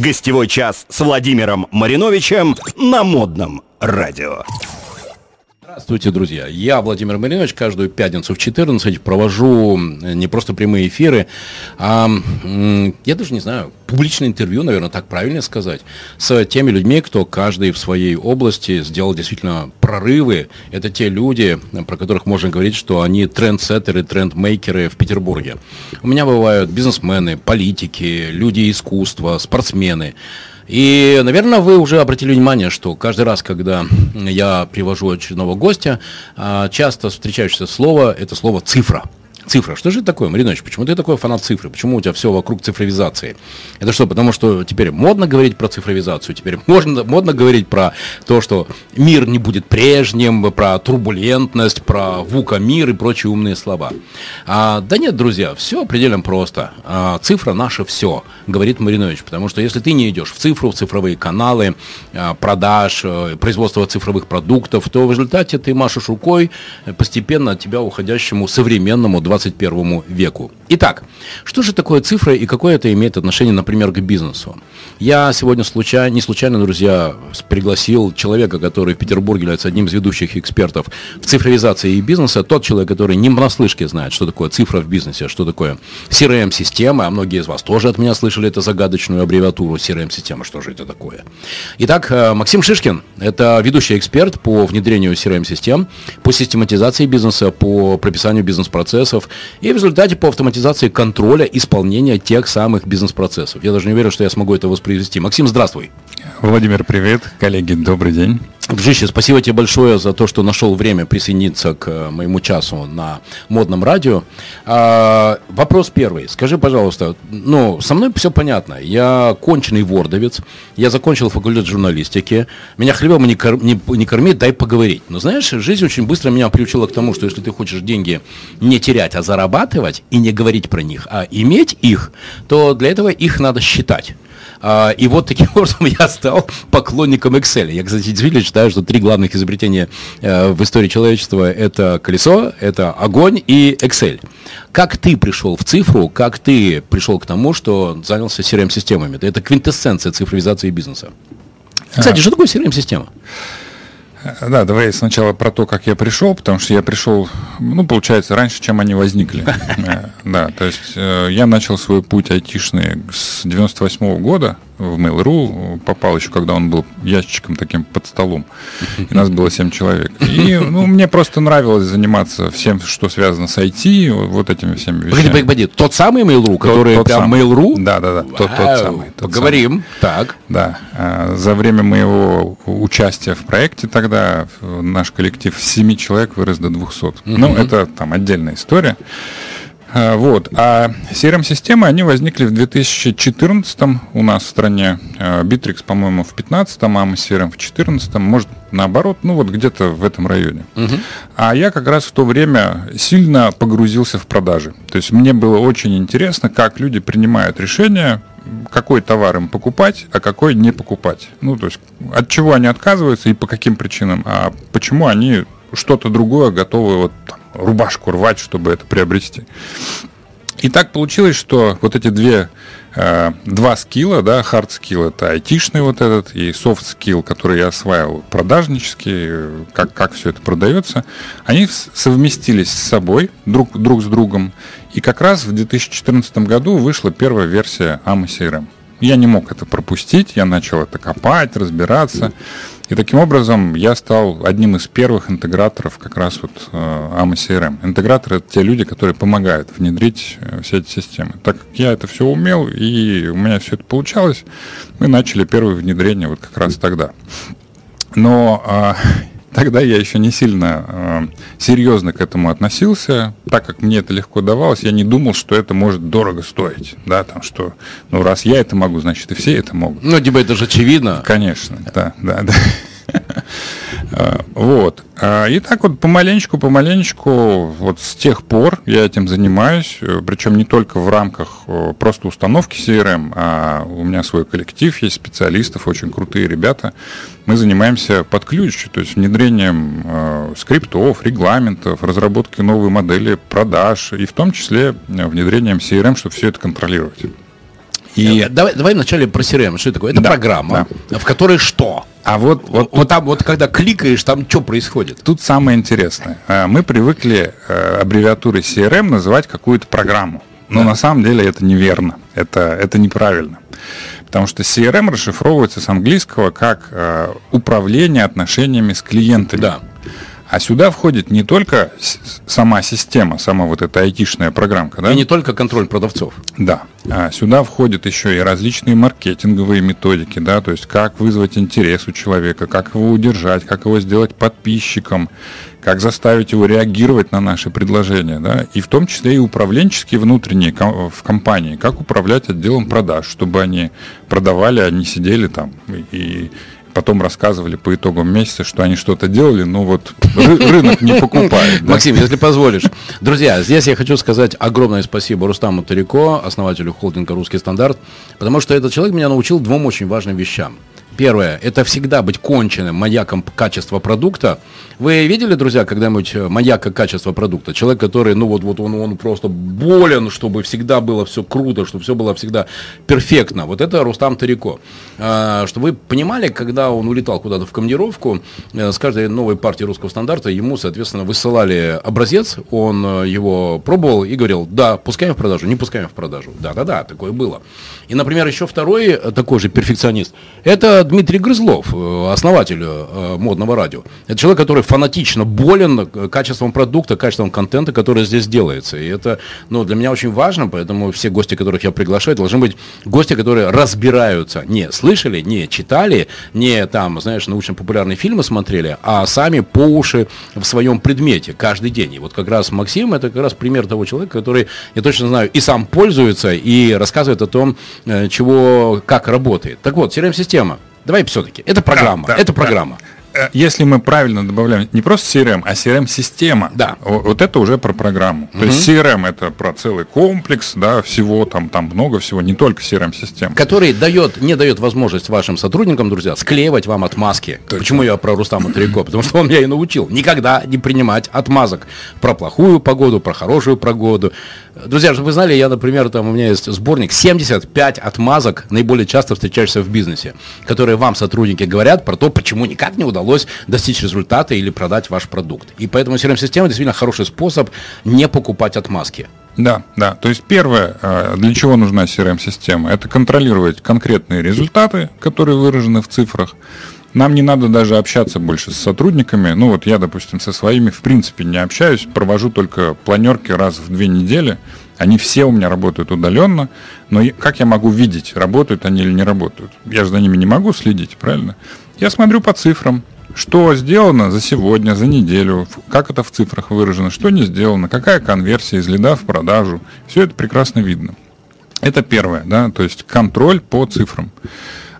Гостевой час с Владимиром Мариновичем на модном радио. Здравствуйте, друзья. Я, Владимир Маринович, каждую пятницу в 14 провожу не просто прямые эфиры, а, я даже не знаю, публичное интервью, наверное, так правильно сказать, с теми людьми, кто каждый в своей области сделал действительно прорывы. Это те люди, про которых можно говорить, что они трендсеттеры, трендмейкеры в Петербурге. У меня бывают бизнесмены, политики, люди искусства, спортсмены. И, наверное, вы уже обратили внимание, что каждый раз, когда я привожу очередного гостя, а, часто встречающееся слово – это слово «цифра». Цифра. Что же это такое, Маринович? Почему ты такой фанат цифры? Почему у тебя все вокруг цифровизации? Это что, потому что теперь модно говорить про цифровизацию, теперь можно, модно говорить про то, что мир не будет прежним, про турбулентность, про вука мир и прочие умные слова. А, да нет, друзья, все предельно просто. А, цифра наше все, говорит Маринович, потому что если ты не идешь в цифру, в цифровые каналы, а, продаж, а, производство цифровых продуктов, то в результате ты машешь рукой постепенно от тебя уходящему современному 21 веку. Итак, что же такое цифра и какое это имеет отношение, например, к бизнесу? Я сегодня случайно, не случайно, друзья, пригласил человека, который в Петербурге является одним из ведущих экспертов в цифровизации и бизнеса, тот человек, который не понаслышке знает, что такое цифра в бизнесе, что такое CRM-система, а многие из вас тоже от меня слышали эту загадочную аббревиатуру CRM-система, что же это такое. Итак, э, Максим Шишкин, это ведущий эксперт по внедрению CRM-систем, по систематизации бизнеса, по прописанию бизнес-процессов, процессов и в результате по автоматизации контроля исполнения тех самых бизнес-процессов. Я даже не уверен, что я смогу это воспроизвести. Максим, здравствуй. Владимир, привет. Коллеги, добрый день. Дружище, спасибо тебе большое за то, что нашел время присоединиться к э, моему часу на модном радио. А, вопрос первый. Скажи, пожалуйста, ну, со мной все понятно. Я конченый вордовец, я закончил факультет журналистики, меня хлебом не, кор- не, не кормить, дай поговорить. Но знаешь, жизнь очень быстро меня приучила к тому, что если ты хочешь деньги не терять, а зарабатывать и не говорить про них, а иметь их, то для этого их надо считать. А, и вот таким образом я стал поклонником Excel. Я, кстати, действительно считаю, что три главных изобретения э, в истории человечества – это колесо, это огонь и Excel. Как ты пришел в цифру, как ты пришел к тому, что занялся CRM-системами? Это квинтэссенция цифровизации бизнеса. Кстати, а. что такое CRM-система? Да, давай сначала про то, как я пришел, потому что я пришел, ну, получается, раньше, чем они возникли. Э, да, то есть э, я начал свой путь айтишный с 98 года, в Mail.ru, попал еще, когда он был ящичком таким под столом. И нас было 7 человек. И ну, мне просто нравилось заниматься всем, что связано с IT, вот этими всеми вещами. Погоди, погоди, погоди. Тот самый Mail.ru, который тот, прям самый. Mail.ru? Да, да, да. Тот, тот самый. Тот Поговорим. Самый. Так. Да. А, за время моего участия в проекте тогда наш коллектив 7 человек вырос до 200. Угу. Ну, это там отдельная история. А, вот. А CRM-системы, они возникли в 2014 у нас в стране. Bittrex, по-моему, в 2015, а мы CRM в 2014, может, наоборот, ну вот где-то в этом районе. Угу. А я как раз в то время сильно погрузился в продажи. То есть мне было очень интересно, как люди принимают решение, какой товар им покупать, а какой не покупать. Ну, то есть от чего они отказываются и по каким причинам, а почему они что-то другое готовы вот там, рубашку рвать, чтобы это приобрести. И так получилось, что вот эти две, э, два скилла, да, hard skill это айтишный вот этот и soft skill, который я осваивал продажнический, как, как все это продается, они совместились с собой, друг, друг с другом. И как раз в 2014 году вышла первая версия AMA CRM. Я не мог это пропустить, я начал это копать, разбираться. И таким образом я стал одним из первых интеграторов как раз вот э, AMA CRM. Интеграторы – это те люди, которые помогают внедрить э, все эти системы. Так как я это все умел, и у меня все это получалось, мы начали первое внедрение вот как раз тогда. Но а, Тогда я еще не сильно э, серьезно к этому относился, так как мне это легко давалось, я не думал, что это может дорого стоить, да, там что, ну раз я это могу, значит и все это могут. Ну, типа это же очевидно. Конечно, да, да, да. А, вот. А, и так вот помаленечку, помаленечку, вот с тех пор я этим занимаюсь, э, причем не только в рамках э, просто установки CRM, а у меня свой коллектив есть специалистов, очень крутые ребята. Мы занимаемся под ключ, то есть внедрением э, скриптов, регламентов, разработкой новой модели продаж и в том числе внедрением CRM, чтобы все это контролировать. И... Э, давай, давай вначале про CRM. Что это такое? Это да, программа, да. в которой что? А вот, вот, вот там, вот когда кликаешь, там что происходит? Тут самое интересное. Э, мы привыкли э, аббревиатурой CRM называть какую-то программу. Но да. на самом деле это неверно. Это, это неправильно. Потому что CRM расшифровывается с английского как управление отношениями с клиентами. Да. А сюда входит не только сама система, сама вот эта айтишная программка, да? И не только контроль продавцов. Да. А сюда входят еще и различные маркетинговые методики, да, то есть как вызвать интерес у человека, как его удержать, как его сделать подписчиком, как заставить его реагировать на наши предложения, да, и в том числе и управленческие внутренние в компании, как управлять отделом продаж, чтобы они продавали, а не сидели там и потом рассказывали по итогам месяца, что они что-то делали, но вот рынок не покупает. Максим, если позволишь. Друзья, здесь я хочу сказать огромное спасибо Рустаму Тарико, основателю холдинга «Русский стандарт», потому что этот человек меня научил двум очень важным вещам. Первое, это всегда быть конченным маяком качества продукта. Вы видели, друзья, когда-нибудь э, маяка качества продукта? Человек, который, ну вот, вот он, он просто болен, чтобы всегда было все круто, чтобы все было всегда перфектно. Вот это Рустам Тарико. А, чтобы вы понимали, когда он улетал куда-то в командировку, э, с каждой новой партии русского стандарта ему, соответственно, высылали образец, он э, его пробовал и говорил, да, пускаем в продажу, не пускаем в продажу. Да-да-да, такое было. И, например, еще второй такой же перфекционист, это Дмитрий Грызлов, э, основатель э, модного радио. Это человек, который фанатично болен э, качеством продукта, качеством контента, который здесь делается. И это ну, для меня очень важно, поэтому все гости, которых я приглашаю, должны быть гости, которые разбираются. Не слышали, не читали, не там, знаешь, научно-популярные фильмы смотрели, а сами по уши в своем предмете каждый день. И вот как раз Максим, это как раз пример того человека, который, я точно знаю, и сам пользуется, и рассказывает о том, чего, как работает. Так вот, CRM-система. Давай все-таки. Это программа. Да, да, это программа. Да. Э, если мы правильно добавляем не просто CRM, а CRM-система, да. вот это уже про программу. Угу. То есть CRM это про целый комплекс, да, всего там, там много всего, не только CRM-система. Который дает, не дает возможность вашим сотрудникам, друзья, склеивать вам отмазки. Точно. Почему я про Рустама Трико? Потому что он меня и научил. Никогда не принимать отмазок про плохую погоду, про хорошую погоду. Друзья, чтобы вы знали, я, например, там у меня есть сборник 75 отмазок, наиболее часто встречаешься в бизнесе, которые вам сотрудники говорят про то, почему никак не удалось удалось достичь результата или продать ваш продукт. И поэтому CRM-система действительно хороший способ не покупать отмазки. Да, да. То есть первое, э, для чего нужна CRM-система, это контролировать конкретные результаты, которые выражены в цифрах. Нам не надо даже общаться больше с сотрудниками. Ну вот я, допустим, со своими в принципе не общаюсь, провожу только планерки раз в две недели. Они все у меня работают удаленно, но как я могу видеть, работают они или не работают? Я же за ними не могу следить, правильно? Я смотрю по цифрам, что сделано за сегодня, за неделю, как это в цифрах выражено, что не сделано, какая конверсия из лида в продажу. Все это прекрасно видно. Это первое, да, то есть контроль по цифрам.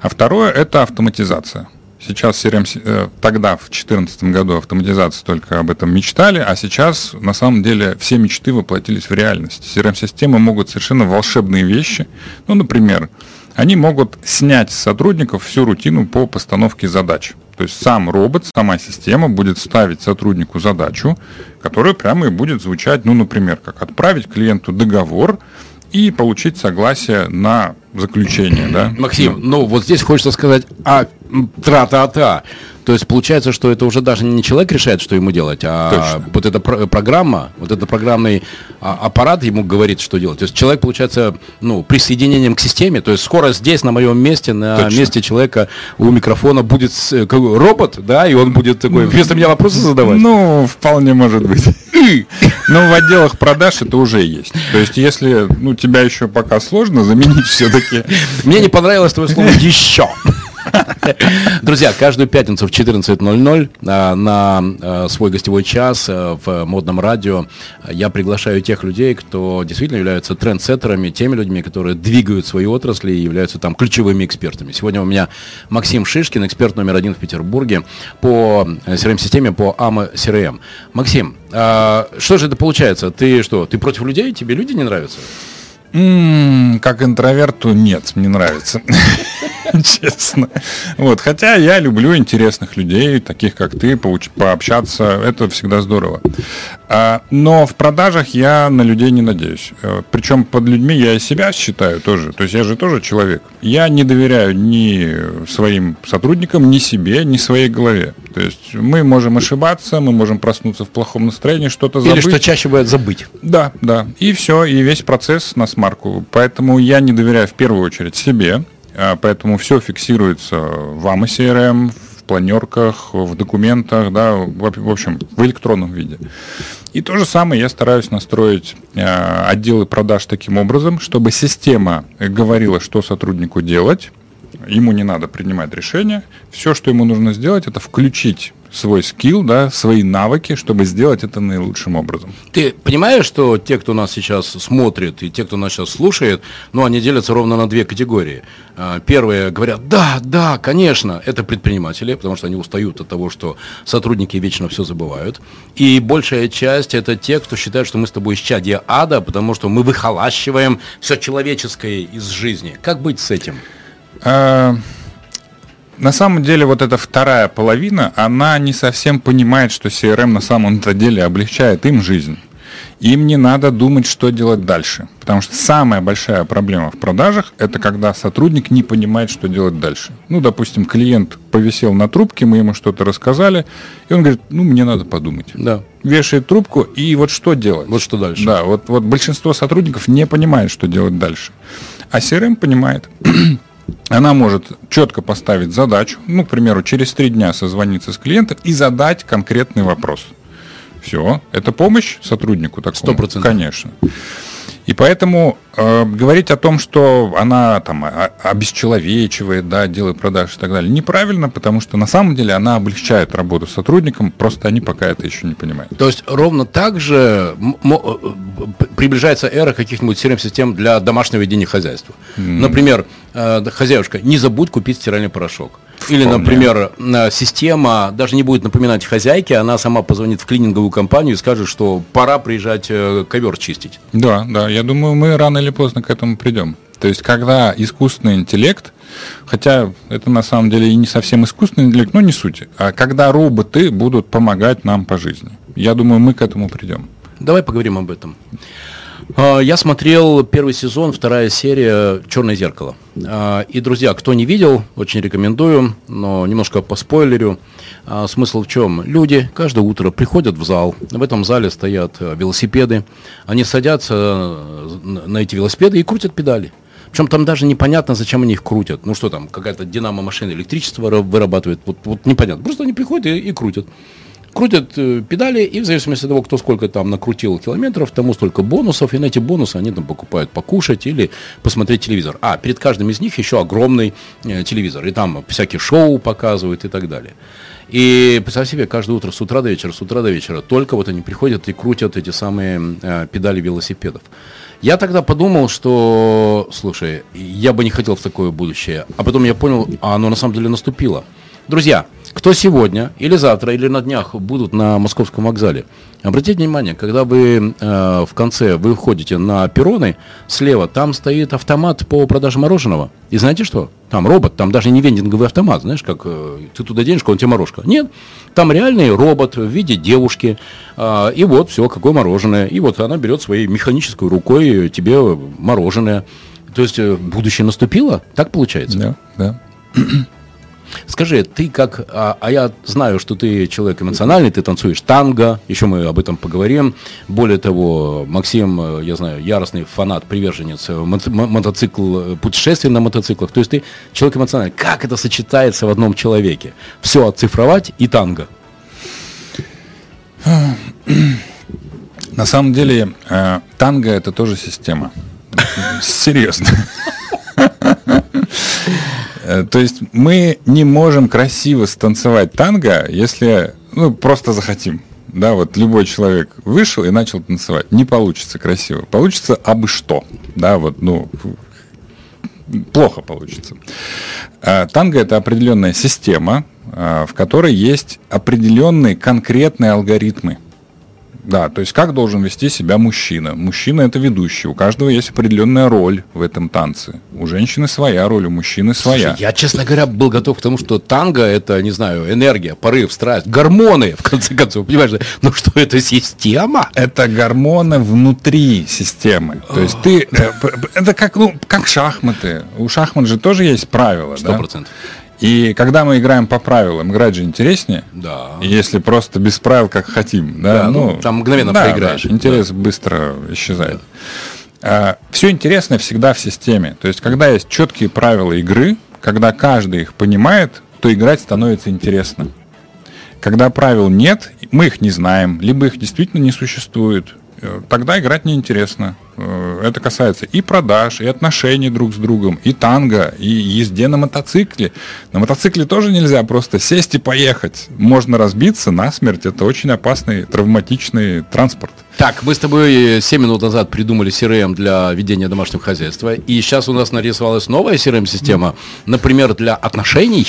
А второе – это автоматизация. Сейчас CRM, э, тогда, в 2014 году, автоматизация только об этом мечтали, а сейчас, на самом деле, все мечты воплотились в реальность. CRM-системы могут совершенно волшебные вещи. Ну, например, они могут снять с сотрудников всю рутину по постановке задач. То есть сам робот, сама система будет ставить сотруднику задачу, которая прямо и будет звучать, ну, например, как отправить клиенту договор и получить согласие на заключение, да? Максим, ну вот здесь хочется сказать, а тра-та-та. То есть получается, что это уже даже не человек решает, что ему делать, а Точно. вот эта про- программа, вот этот программный а, аппарат ему говорит, что делать. То есть человек, получается, ну, присоединением к системе, то есть скоро здесь, на моем месте, на Точно. месте человека у микрофона будет робот, да, и он будет такой, вместо меня вопросы задавать. Ну, вполне может быть. Но в отделах продаж это уже есть. То есть, если ну, тебя еще пока сложно заменить все-таки. Мне не понравилось твое слово еще. Друзья, каждую пятницу в 14.00 а, на а, свой гостевой час а, в модном радио я приглашаю тех людей, кто действительно являются трендсеттерами, теми людьми, которые двигают свои отрасли и являются там ключевыми экспертами. Сегодня у меня Максим Шишкин, эксперт номер один в Петербурге по CRM-системе, по AMA CRM. Максим, что же это получается? Ты что, ты против людей? Тебе люди не нравятся? Как интроверту нет, мне нравится. честно. Вот, хотя я люблю интересных людей, таких как ты, поуч- пообщаться, это всегда здорово. А, но в продажах я на людей не надеюсь. Э, Причем под людьми я и себя считаю тоже. То есть я же тоже человек. Я не доверяю ни своим сотрудникам, ни себе, ни своей голове. То есть мы можем ошибаться, мы можем проснуться в плохом настроении, что-то забыть. Или что чаще бывает забыть. Да, да. И все, и весь процесс на смарку. Поэтому я не доверяю в первую очередь себе, поэтому все фиксируется в AMA CRM, в планерках, в документах, да, в в общем, в электронном виде. И то же самое я стараюсь настроить а, отделы продаж таким образом, чтобы система говорила, что сотруднику делать, ему не надо принимать решения. Все, что ему нужно сделать, это включить свой скилл, да, свои навыки, чтобы сделать это наилучшим образом. Ты понимаешь, что те, кто нас сейчас смотрит, и те, кто нас сейчас слушает, ну, они делятся ровно на две категории. А, Первые говорят, да, да, конечно, это предприниматели, потому что они устают от того, что сотрудники вечно все забывают. И большая часть это те, кто считает, что мы с тобой исчадие ада, потому что мы выхолащиваем все человеческое из жизни. Как быть с этим? А, На самом деле, вот эта вторая половина, она не совсем понимает, что CRM на самом-то деле облегчает им жизнь. Им не надо думать, что делать дальше. Потому что самая большая проблема в продажах – это когда сотрудник не понимает, что делать дальше. Ну, допустим, клиент повисел на трубке, мы ему что-то рассказали, и он говорит, ну, мне надо подумать. Да. Вешает трубку, и вот что делать? Вот что дальше. Да, вот, вот большинство сотрудников не понимает, что делать дальше. А CRM понимает. Она может четко поставить задачу, ну, к примеру, через три дня созвониться с клиентом и задать конкретный вопрос. Все, это помощь сотруднику такому? Сто процентов. Конечно. И поэтому э, говорить о том, что она там обесчеловечивает, да, делает продаж и так далее, неправильно, потому что на самом деле она облегчает работу сотрудникам, просто они пока это еще не понимают. То есть ровно так же э, приближается эра каких-нибудь CRM-систем для домашнего ведения хозяйства. Например, э, хозяюшка, не забудь купить стиральный порошок. Или, Вполне. например, э, система даже не будет напоминать хозяйке, она сама позвонит в клининговую компанию и скажет, что пора приезжать э, ковер чистить. Да, да, я думаю, мы рано или поздно к этому придем. То есть, когда искусственный интеллект, хотя это на самом деле и не совсем искусственный интеллект, но не суть, а когда роботы будут помогать нам по жизни. Я думаю, мы к этому придем. Давай поговорим об этом. А, Я смотрел первый сезон, вторая серия «Черное зеркало». А, И, друзья, кто не видел, очень рекомендую, но немножко по спойлерю. А, Смысл в чем? Люди каждое утро приходят в зал, в этом зале стоят велосипеды, они садятся э, на эти велосипеды и крутят педали. Причем там даже непонятно, зачем они их крутят. Ну что там, какая-то динамо-машина электричество выра- вырабатывает, вот, вот непонятно. Просто они приходят и, и крутят. Крутят э, педали, и в зависимости от того, кто сколько там накрутил километров, тому столько бонусов, и на эти бонусы они там покупают покушать или посмотреть телевизор. А, перед каждым из них еще огромный э, телевизор, и там всякие шоу показывают и так далее. И представь себе, каждое утро с утра до вечера, с утра до вечера, только вот они приходят и крутят эти самые э, педали велосипедов. Я тогда подумал, что, слушай, я бы не хотел в такое будущее. А потом я понял, а оно на самом деле наступило. Друзья, кто сегодня или завтра или на днях будут на московском вокзале, обратите внимание, когда вы э, в конце выходите на перроны, слева там стоит автомат по продаже мороженого. И знаете что? Там робот, там даже не вендинговый автомат, знаешь, как э, ты туда денежку, он тебе морожка. Нет, там реальный робот в виде девушки. а, и вот все, какое мороженое. И вот она берет своей механической рукой тебе мороженое. То есть э, будущее наступило? Так получается? Да, да. Скажи, ты как, а, а я знаю, что ты человек эмоциональный, ты танцуешь танго, еще мы об этом поговорим. Более того, Максим, э, я знаю, яростный фанат, приверженец э, мото- мо- мотоцикл, э, путешествий на мотоциклах. То есть ты человек эмоциональный. Как это сочетается в одном человеке? Все оцифровать и танго. На самом деле, э, танго это тоже система. Серьезно. Э, То есть мы не можем красиво станцевать танго, если ну, просто захотим. Да, вот любой человек вышел и начал танцевать. Не получится красиво. Получится абы что. Да, вот, ну, плохо получится. А, Танго это определенная система, а, в которой есть определенные конкретные алгоритмы. Да, то есть как должен вести себя мужчина? Мужчина это ведущий, у каждого есть определенная роль в этом танце. У женщины своя роль, у мужчины своя. Слушай, я, честно говоря, был готов к тому, что танго это, не знаю, энергия, порыв, страсть, гормоны, в конце концов, понимаешь? Ну что, это система? Это гормоны внутри системы. То есть ты, э, это как, ну, как шахматы. У шахмат же тоже есть правила. Сто процентов. И когда мы играем по правилам, играть же интереснее. Да. Если просто без правил, как хотим. Да, да ну, там мгновенно да, проиграешь. Да, интерес да. быстро исчезает. Да. А, все интересное всегда в системе. То есть, когда есть четкие правила игры, когда каждый их понимает, то играть становится интересно. Когда правил нет, мы их не знаем, либо их действительно не существует, тогда играть неинтересно. Э, это касается и продаж, и отношений друг с другом, и танго, и езде на мотоцикле. На мотоцикле тоже нельзя просто сесть и поехать. Можно разбиться насмерть. Это очень опасный, травматичный транспорт. Так, мы с тобой 7 минут назад придумали CRM для ведения домашнего хозяйства. И сейчас у нас нарисовалась новая CRM-система, например, для отношений.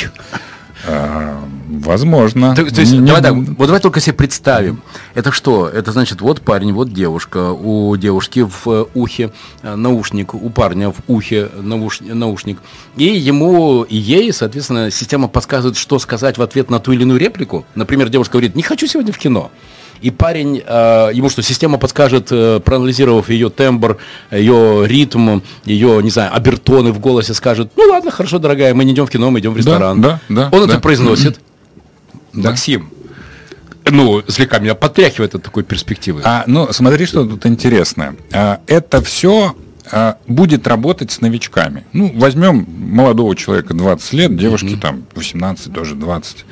А, возможно. То, то есть, не, давай, так, вот давай только себе представим. Это что? Это значит, вот парень, вот девушка. У девушки в э, ухе э, наушник, у парня в ухе науш, наушник. И ему, и ей, соответственно, система подсказывает, что сказать в ответ на ту или иную реплику. Например, девушка говорит, не хочу сегодня в кино и парень, э, ему что, система подскажет, э, проанализировав ее тембр, ее ритм, ее, не знаю, обертоны в голосе, скажет, ну ладно, хорошо, дорогая, мы не идем в кино, мы идем в ресторан. Да, да, Он да. это произносит. Максим, ну, слегка меня подтряхивает от такой перспективы. А, ну, смотри, что тут интересно. А, это все будет работать с новичками. Ну, возьмем молодого человека 20 лет, девушки mm-hmm. там 18, тоже 20.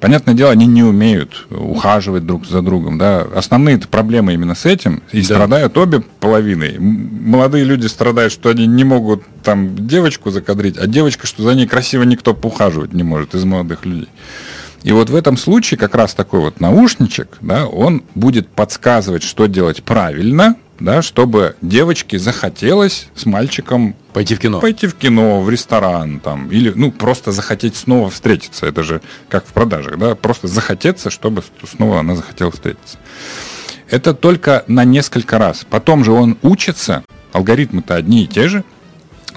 Понятное дело, они не умеют ухаживать друг за другом. Да? Основные проблемы именно с этим, и да. страдают обе половины. Молодые люди страдают, что они не могут там девочку закадрить, а девочка, что за ней красиво никто поухаживать не может из молодых людей. И вот в этом случае как раз такой вот наушничек, да, он будет подсказывать, что делать правильно, да, чтобы девочке захотелось с мальчиком пойти в кино, пойти в кино, в ресторан, там, или, ну, просто захотеть снова встретиться. Это же как в продажах, да, просто захотеться, чтобы снова она захотела встретиться. Это только на несколько раз. Потом же он учится, алгоритмы-то одни и те же,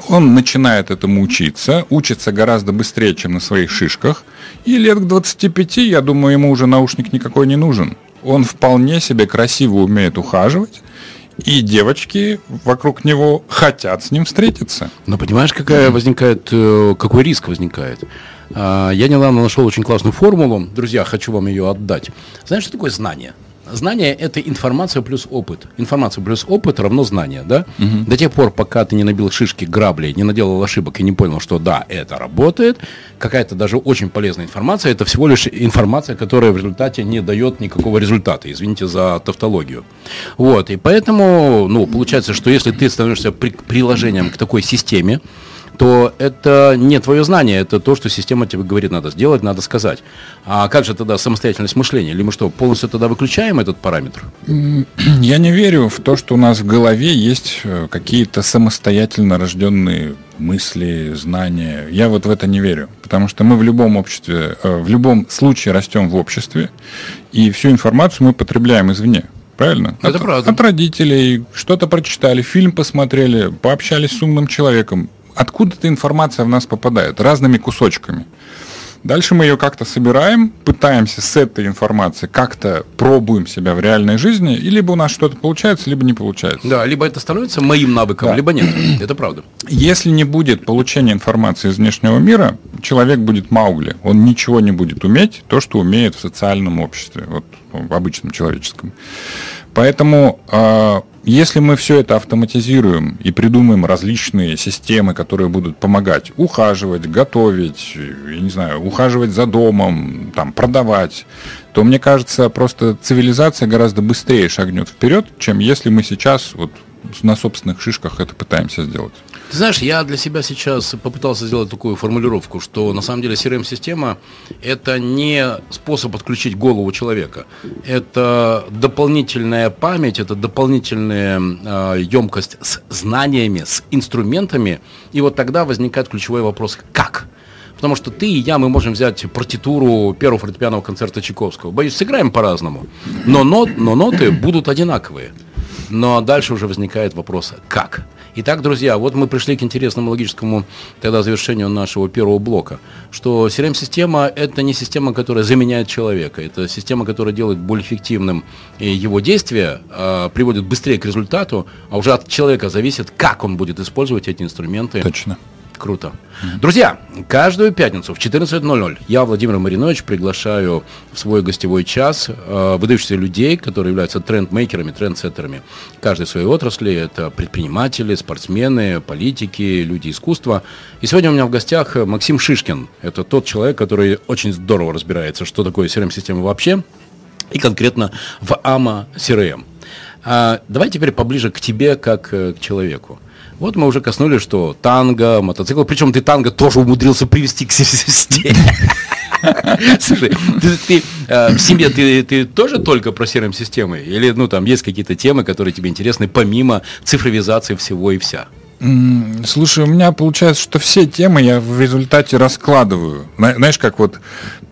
он начинает этому учиться, учится гораздо быстрее, чем на своих шишках, и лет к 25, я думаю, ему уже наушник никакой не нужен. Он вполне себе красиво умеет ухаживать, и девочки вокруг него хотят с ним встретиться. Но понимаешь, какая возникает, э, какой риск возникает? А, я недавно нашел очень классную формулу. Друзья, хочу вам ее отдать. Знаешь, что такое знание? Знание – это информация плюс опыт. Информация плюс опыт равно знание, да? Угу. До тех пор, пока ты не набил шишки, грабли, не наделал ошибок и не понял, что да, это работает, какая-то даже очень полезная информация, это всего лишь информация, которая в результате не дает никакого результата. Извините за тавтологию. Вот, и поэтому, ну, получается, что если ты становишься при приложением к такой системе, то это не твое знание, это то, что система тебе говорит, надо сделать, надо сказать. А как же тогда самостоятельность мышления? Или мы что, полностью тогда выключаем этот параметр? Я не верю в то, что у нас в голове есть э, какие-то самостоятельно рожденные мысли, знания. Я вот в это не верю, потому что мы в любом обществе, э, в любом случае растем в обществе, и всю информацию мы потребляем извне. Правильно? Это от, правда. От родителей, что-то прочитали, фильм посмотрели, пообщались с умным человеком откуда-то информация в нас попадает разными кусочками. Дальше мы ее как-то собираем, пытаемся с этой информацией как-то пробуем себя в реальной жизни, и либо у нас что-то получается, либо не получается. Да, либо это становится моим навыком, да. либо нет. Это правда. Если не будет получения информации из внешнего мира, человек будет маугли. Он ничего не будет уметь, то, что умеет в социальном обществе, вот в обычном человеческом. Поэтому э, если мы все это автоматизируем и придумаем различные системы, которые будут помогать ухаживать, готовить, я не знаю, ухаживать за домом, там, продавать, то, мне кажется, просто цивилизация гораздо быстрее шагнет вперед, чем если мы сейчас вот на собственных шишках это пытаемся сделать. Ты знаешь, я для себя сейчас попытался сделать такую формулировку, что на самом деле CRM-система это не способ отключить голову человека. Это дополнительная память, это дополнительная э, емкость с знаниями, с инструментами. И вот тогда возникает ключевой вопрос «как?». Потому что ты и я, мы можем взять партитуру первого фортепианного концерта Чайковского. Боюсь, сыграем по-разному. Но, нот, но ноты будут одинаковые. Но дальше уже возникает вопрос, как? Итак, друзья, вот мы пришли к интересному логическому тогда завершению нашего первого блока, что CRM-система – это не система, которая заменяет человека, это система, которая делает более эффективным его действия, э, приводит быстрее к результату, а уже от человека зависит, как он будет использовать эти инструменты. Точно. Круто. Друзья, каждую пятницу в 14.00 я, Владимир Маринович, приглашаю в свой гостевой час э, выдающихся людей, которые являются трендмейкерами, трендсеттерами каждой своей отрасли. Это предприниматели, спортсмены, политики, люди искусства. И сегодня у меня в гостях Максим Шишкин. Это тот человек, который очень здорово разбирается, что такое CRM-система вообще, и конкретно в AMA CRM. А, давай теперь поближе к тебе, как э, к человеку. Вот мы уже коснулись, что танго, мотоцикл, причем ты танго тоже умудрился привести к системе. Слушай, ты, э, в семье ты, ты тоже только про CRM-системы? Или ну там есть какие-то темы, которые тебе интересны, помимо цифровизации всего и вся? Слушай, у меня получается, что все темы я в результате раскладываю. Знаешь, как вот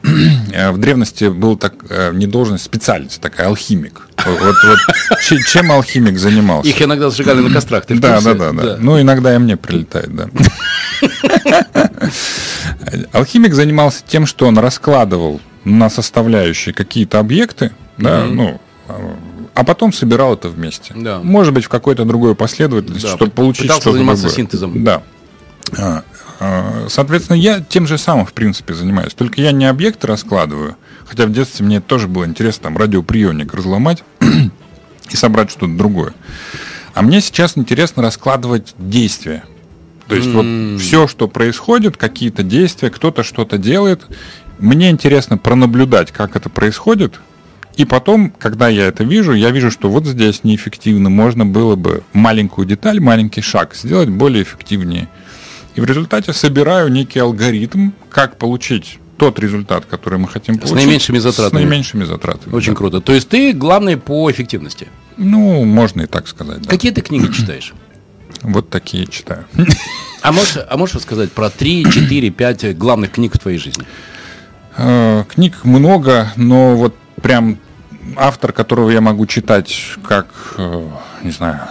э, в древности был так э, не должность, специальность такая, алхимик. Вот, вот чем алхимик занимался? Их иногда сжигали на кострах. Ты да, да, да, да. Ну, иногда и мне прилетает, да. Алхимик занимался тем, что он раскладывал на составляющие какие-то объекты, да, ну, а потом собирал это вместе. Да. Может быть, в какой-то другой последовательности, да, чтобы получить что-то заниматься другое. синтезом. Да. А, а, соответственно, я тем же самым, в принципе, занимаюсь. Только я не объекты раскладываю, хотя в детстве мне тоже было интересно там радиоприемник разломать и собрать что-то другое. А мне сейчас интересно раскладывать действия. То есть mm. вот все, что происходит, какие-то действия, кто-то что-то делает, мне интересно пронаблюдать, как это происходит, и потом, когда я это вижу, я вижу, что вот здесь неэффективно, можно было бы маленькую деталь, маленький шаг сделать более эффективнее. И в результате собираю некий алгоритм, как получить тот результат, который мы хотим получить. С наименьшими затратами. С наименьшими затратами. Очень да. круто. То есть ты главный по эффективности. Ну, можно и так сказать. Да. Какие ты книги читаешь? Вот такие читаю. А можешь, а можешь рассказать про 3, 4, 5 главных книг в твоей жизни? Э, книг много, но вот прям автор, которого я могу читать как, э, не знаю,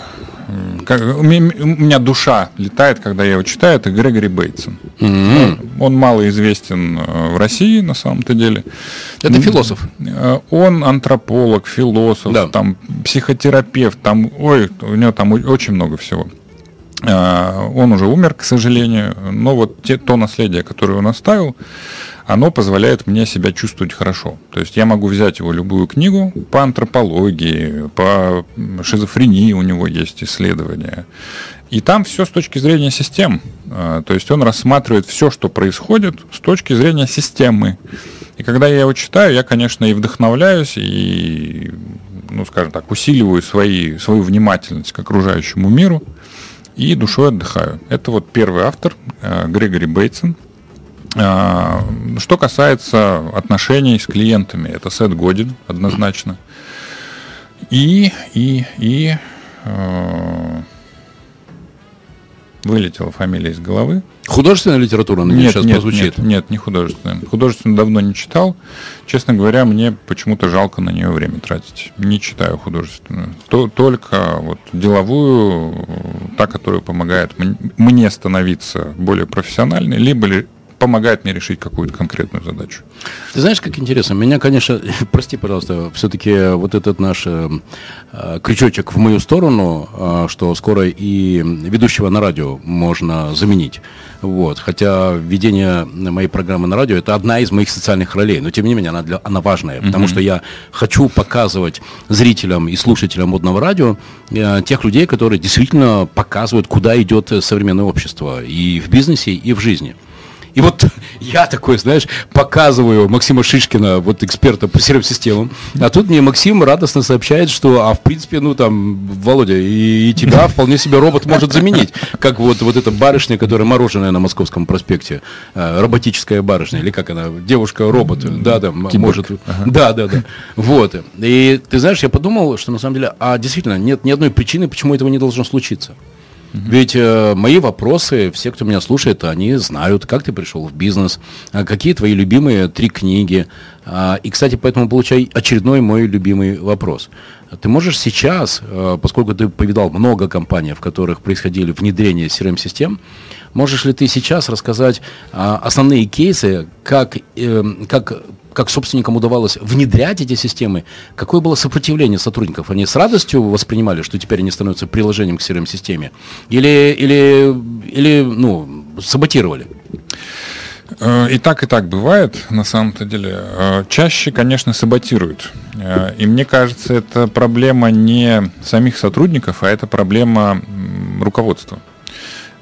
как, у, меня, душа летает, когда я его читаю, это Грегори Бейтсон. Mm-hmm. Он мало известен э, в России, на самом-то деле. Это философ. Э, он антрополог, философ, да. там, психотерапевт, там, ой, у него там очень много всего. Он уже умер, к сожалению, но вот те, то наследие, которое он оставил, оно позволяет мне себя чувствовать хорошо. То есть я могу взять его любую книгу по антропологии, по шизофрении у него есть исследования. И там все с точки зрения систем. А, то есть он рассматривает все, что происходит с точки зрения системы. И когда я его читаю, я, конечно, и вдохновляюсь, и, ну, скажем так, усиливаю свои, свою внимательность к окружающему миру и душой отдыхаю. Это вот первый автор, а, Грегори Бейтсон – что касается отношений с клиентами, это Сет Годин однозначно. И, и, и э, вылетела фамилия из головы. Художественная литература на нет, сейчас нет, прозвучит? Нет, нет, не художественная. Художественную давно не читал. Честно говоря, мне почему-то жалко на нее время тратить. Не читаю художественную. То, только вот деловую, та, которая помогает мне становиться более профессиональной, либо помогает мне решить какую-то конкретную задачу. Ты знаешь, как интересно, меня, конечно, прости, пожалуйста, все-таки вот этот наш э, крючочек в мою сторону, э, что скоро и ведущего на радио можно заменить. Вот. Хотя ведение моей программы на радио это одна из моих социальных ролей, но тем не менее она, для, она важная, mm-hmm. потому что я хочу показывать зрителям и слушателям модного радио э, тех людей, которые действительно показывают, куда идет современное общество и в бизнесе, и в жизни. И вот я такой, знаешь, показываю Максима Шишкина, вот эксперта по CRM-системам, а тут мне Максим радостно сообщает, что, а в принципе, ну там, Володя, и, и тебя вполне себе робот может заменить. Как вот, вот эта барышня, которая мороженая на Московском проспекте, э, роботическая барышня, или как она, девушка-робот, да, да, может, ага. да, да, да, вот. И ты знаешь, я подумал, что на самом деле, а действительно, нет ни одной причины, почему этого не должно случиться. Ведь э, мои вопросы, все, кто меня слушает, они знают, как ты пришел в бизнес, а какие твои любимые три книги. А, и, кстати, поэтому получай очередной мой любимый вопрос. Ты можешь сейчас, э, поскольку ты повидал много компаний, в которых происходили внедрения CRM-систем, можешь ли ты сейчас рассказать а, основные кейсы, как, э, как как собственникам удавалось внедрять эти системы, какое было сопротивление сотрудников? Они с радостью воспринимали, что теперь они становятся приложением к CRM-системе? Или, или, или ну, саботировали? Э, и так, и так бывает, на самом-то деле. Э, чаще, конечно, саботируют. Э, и мне кажется, это проблема не самих сотрудников, а это проблема руководства.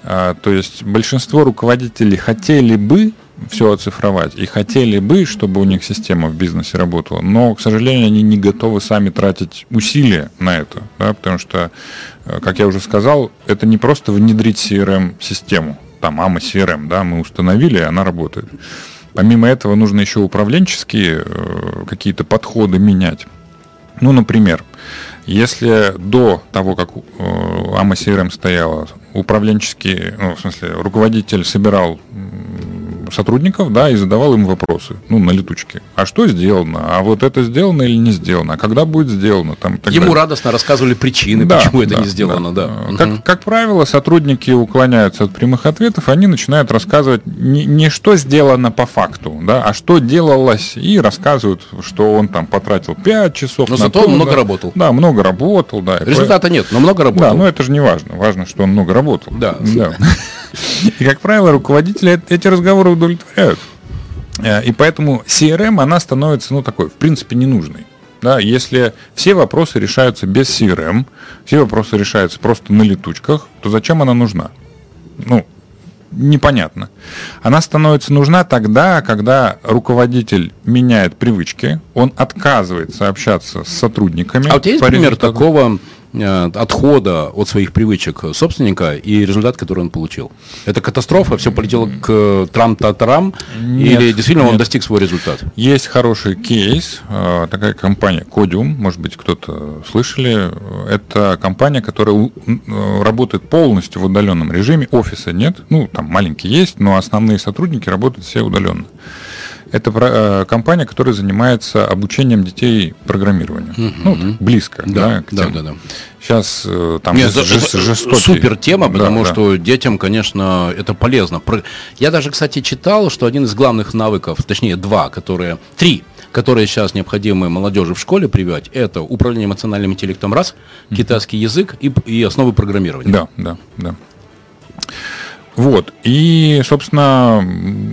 То есть большинство руководителей хотели бы все оцифровать и хотели бы, чтобы у них система в бизнесе работала, но, к сожалению, они не готовы сами тратить усилия на это, да, потому что, как я уже сказал, это не просто внедрить CRM-систему, там AMA CRM, да, мы установили, и она работает. Помимо этого нужно еще управленческие э, какие-то подходы менять. Ну, например, если до того, как э, AMA CRM стояла, управленческий, ну, в смысле, руководитель собирал сотрудников, да, и задавал им вопросы, ну, на летучке. А что сделано? А вот это сделано или не сделано? А когда будет сделано? Там, Ему далее. радостно рассказывали причины, да, почему это да, не сделано, да. да. Как, угу. как правило, сотрудники уклоняются от прямых ответов, они начинают рассказывать не, не что сделано по факту, да, а что делалось, и рассказывают, что он там потратил 5 часов. Но зато то, он много да, работал. Да, много работал, да. Результата нет, но много работал. Да, но это же не важно. Важно, что он много работал. Да. да. И, как правило, руководители эти разговоры удовлетворяют. Э, и поэтому CRM, она становится, ну, такой, в принципе, ненужной. Да, если все вопросы решаются без CRM, все вопросы решаются просто на летучках, то зачем она нужна? Ну, непонятно. Она становится нужна тогда, когда руководитель меняет привычки, он отказывается общаться с сотрудниками. А у тебя есть пример такого отхода от своих привычек собственника и результат, который он получил? Это катастрофа, все полетело к трам-та-тарам, или действительно нет. он достиг свой результат? Есть хороший кейс, э, такая компания Codium, может быть, кто-то слышали. Это компания, которая э, работает полностью в удаленном режиме, офиса нет, ну, там маленький есть, но основные сотрудники работают все удаленно. Это э, компания, которая занимается обучением детей программированию. Угу. Ну, близко, да, да, к да, да, да. Сейчас э, там Нет, жест, жестокий. Супер тема, потому да, что детям, конечно, это полезно. Я даже, кстати, читал, что один из главных навыков, точнее, два, которые, три, которые сейчас необходимы молодежи в школе прививать, это управление эмоциональным интеллектом раз, китайский язык и, и основы программирования. Да, да, да. Вот. И, собственно,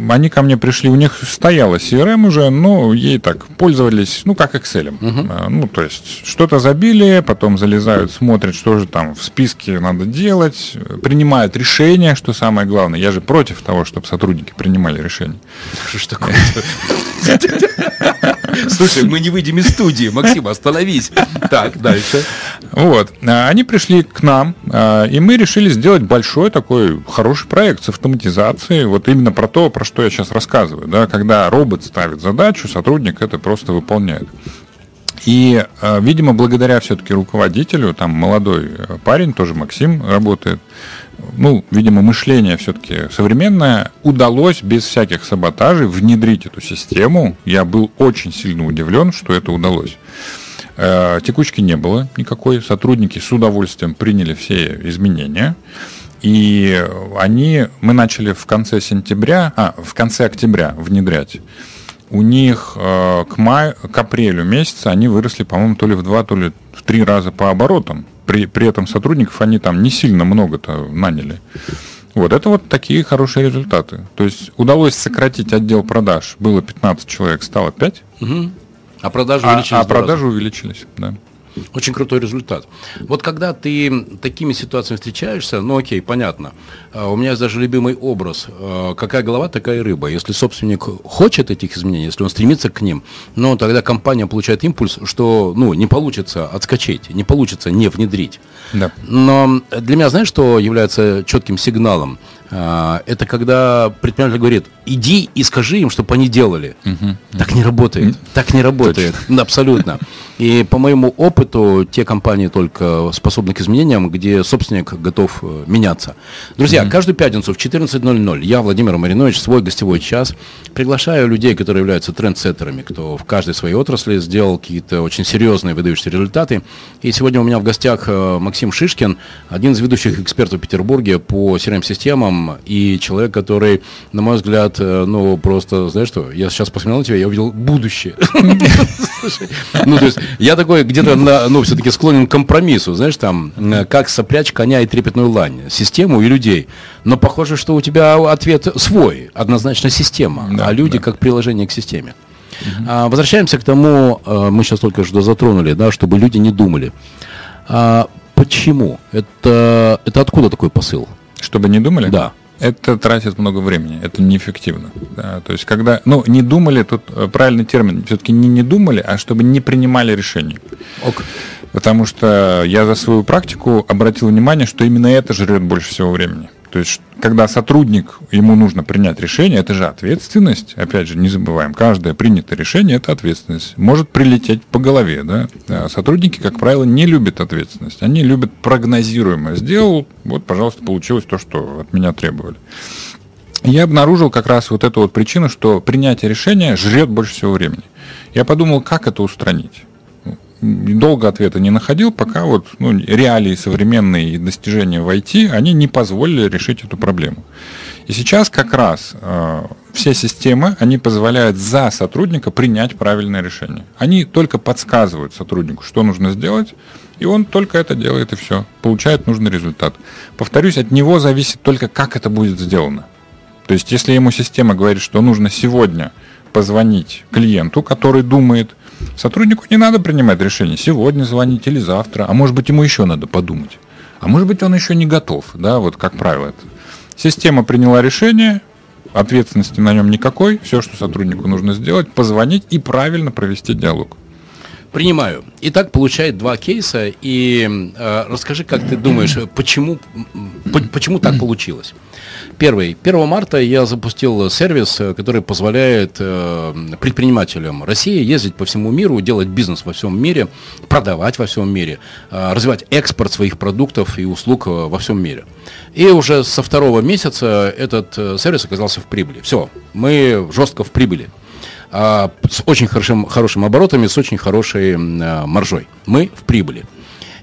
они ко мне пришли, у них стояла CRM уже, но ей так пользовались, ну, как Excel. Uh-huh. Ну, то есть, что-то забили, потом залезают, смотрят, что же там в списке надо делать, принимают решения, что самое главное. Я же против того, чтобы сотрудники принимали решения. Что ж такое? Слушай, мы не выйдем из студии, Максим, остановись. Так, дальше. Вот. А, они пришли к нам, а, и мы решили сделать большой такой хороший проект с автоматизацией. Вот именно про то, про что я сейчас рассказываю. Да? Когда робот ставит задачу, сотрудник это просто выполняет. И, а, видимо, благодаря все-таки руководителю, там молодой э, парень, тоже Максим работает, ну, видимо, мышление все-таки современное, удалось без всяких саботажей внедрить эту систему. Я был очень сильно удивлен, что это удалось. Э, текучки не было никакой. Сотрудники с удовольствием приняли все изменения. И они, мы начали в конце сентября, а, в конце октября внедрять. У них э, к, маю, к апрелю месяца они выросли, по-моему, то ли в два, то ли в три раза по оборотам при, при этом сотрудников они там не сильно много-то наняли. Вот, это вот такие хорошие результаты. То есть удалось сократить отдел продаж. Было 15 человек, стало 5. Угу. А продажи а, увеличились? А, а продажи раза. увеличились, да. Очень крутой результат. Вот когда ты такими ситуациями встречаешься, ну окей, понятно. А, у меня есть даже любимый образ. А, какая голова, такая рыба. Если собственник хочет этих изменений, если он стремится к ним, ну тогда компания получает импульс, что ну, не получится отскочить, не получится не внедрить. Да. Но для меня, знаешь, что является четким сигналом? А, это когда предприниматель говорит, иди и скажи им, чтобы они делали. Угу, так не работает. Так не работает. Точно. Абсолютно. И по моему опыту, те компании только способны к изменениям, где собственник готов э, меняться. Друзья, mm-hmm. каждую пятницу в 14.00 я, Владимир Маринович, свой гостевой час, приглашаю людей, которые являются трендсеттерами, кто в каждой своей отрасли сделал какие-то очень серьезные выдающиеся результаты. И сегодня у меня в гостях э, Максим Шишкин, один из ведущих экспертов в Петербурге по CRM-системам и человек, который, на мой взгляд, э, ну, просто, знаешь что, я сейчас посмотрел на тебя, я увидел будущее. Ну, то есть, я такой где-то, ну, все-таки склонен к компромиссу, знаешь, там, э, как сопрячь коня и трепетную лань, систему и людей. Но похоже, что у тебя ответ свой, однозначно система, а люди как приложение к системе. А, возвращаемся к тому, э, мы сейчас только что затронули, да, чтобы люди не думали. А, почему? Это, это откуда такой посыл? Чтобы не думали? Да это тратит много времени, это неэффективно. Да, то есть, когда, ну, не думали, тут э, правильный термин, все-таки не не думали, а чтобы не принимали решений. Ок. Потому что я за свою практику обратил внимание, что именно это жрет больше всего времени. То есть, когда сотрудник, ему нужно принять решение, это же ответственность. Опять же, не забываем, каждое принятое решение – это ответственность. Может прилететь по голове, да? А сотрудники, как правило, не любят ответственность. Они любят прогнозируемое. Сделал, вот, пожалуйста, получилось то, что от меня требовали. Я обнаружил как раз вот эту вот причину, что принятие решения жрет больше всего времени. Я подумал, как это устранить долго ответа не находил, пока вот ну, реалии современные и достижения в IT, они не позволили решить эту проблему. И сейчас как раз э, все системы, они позволяют за сотрудника принять правильное решение. Они только подсказывают сотруднику, что нужно сделать, и он только это делает, и все. Получает нужный результат. Повторюсь, от него зависит только, как это будет сделано. То есть, если ему система говорит, что нужно сегодня позвонить клиенту, который думает, Сотруднику не надо принимать решение, сегодня звонить или завтра, а может быть ему еще надо подумать. А может быть он еще не готов, да, вот как правило. Это. Система приняла решение, ответственности на нем никакой, все, что сотруднику нужно сделать, позвонить и правильно провести диалог. Принимаю. Итак, получает два кейса. И э, расскажи, как ты думаешь, почему, почему так получилось? Первый. 1 марта я запустил сервис, э, который позволяет э, предпринимателям России ездить по всему миру, делать бизнес во всем мире, продавать во всем мире, э, развивать экспорт своих продуктов и услуг во всем мире. И уже со второго месяца этот сервис оказался в прибыли. Все, мы жестко в прибыли с очень хорошим, хорошим оборотами, с очень хорошей маржой. Мы в прибыли.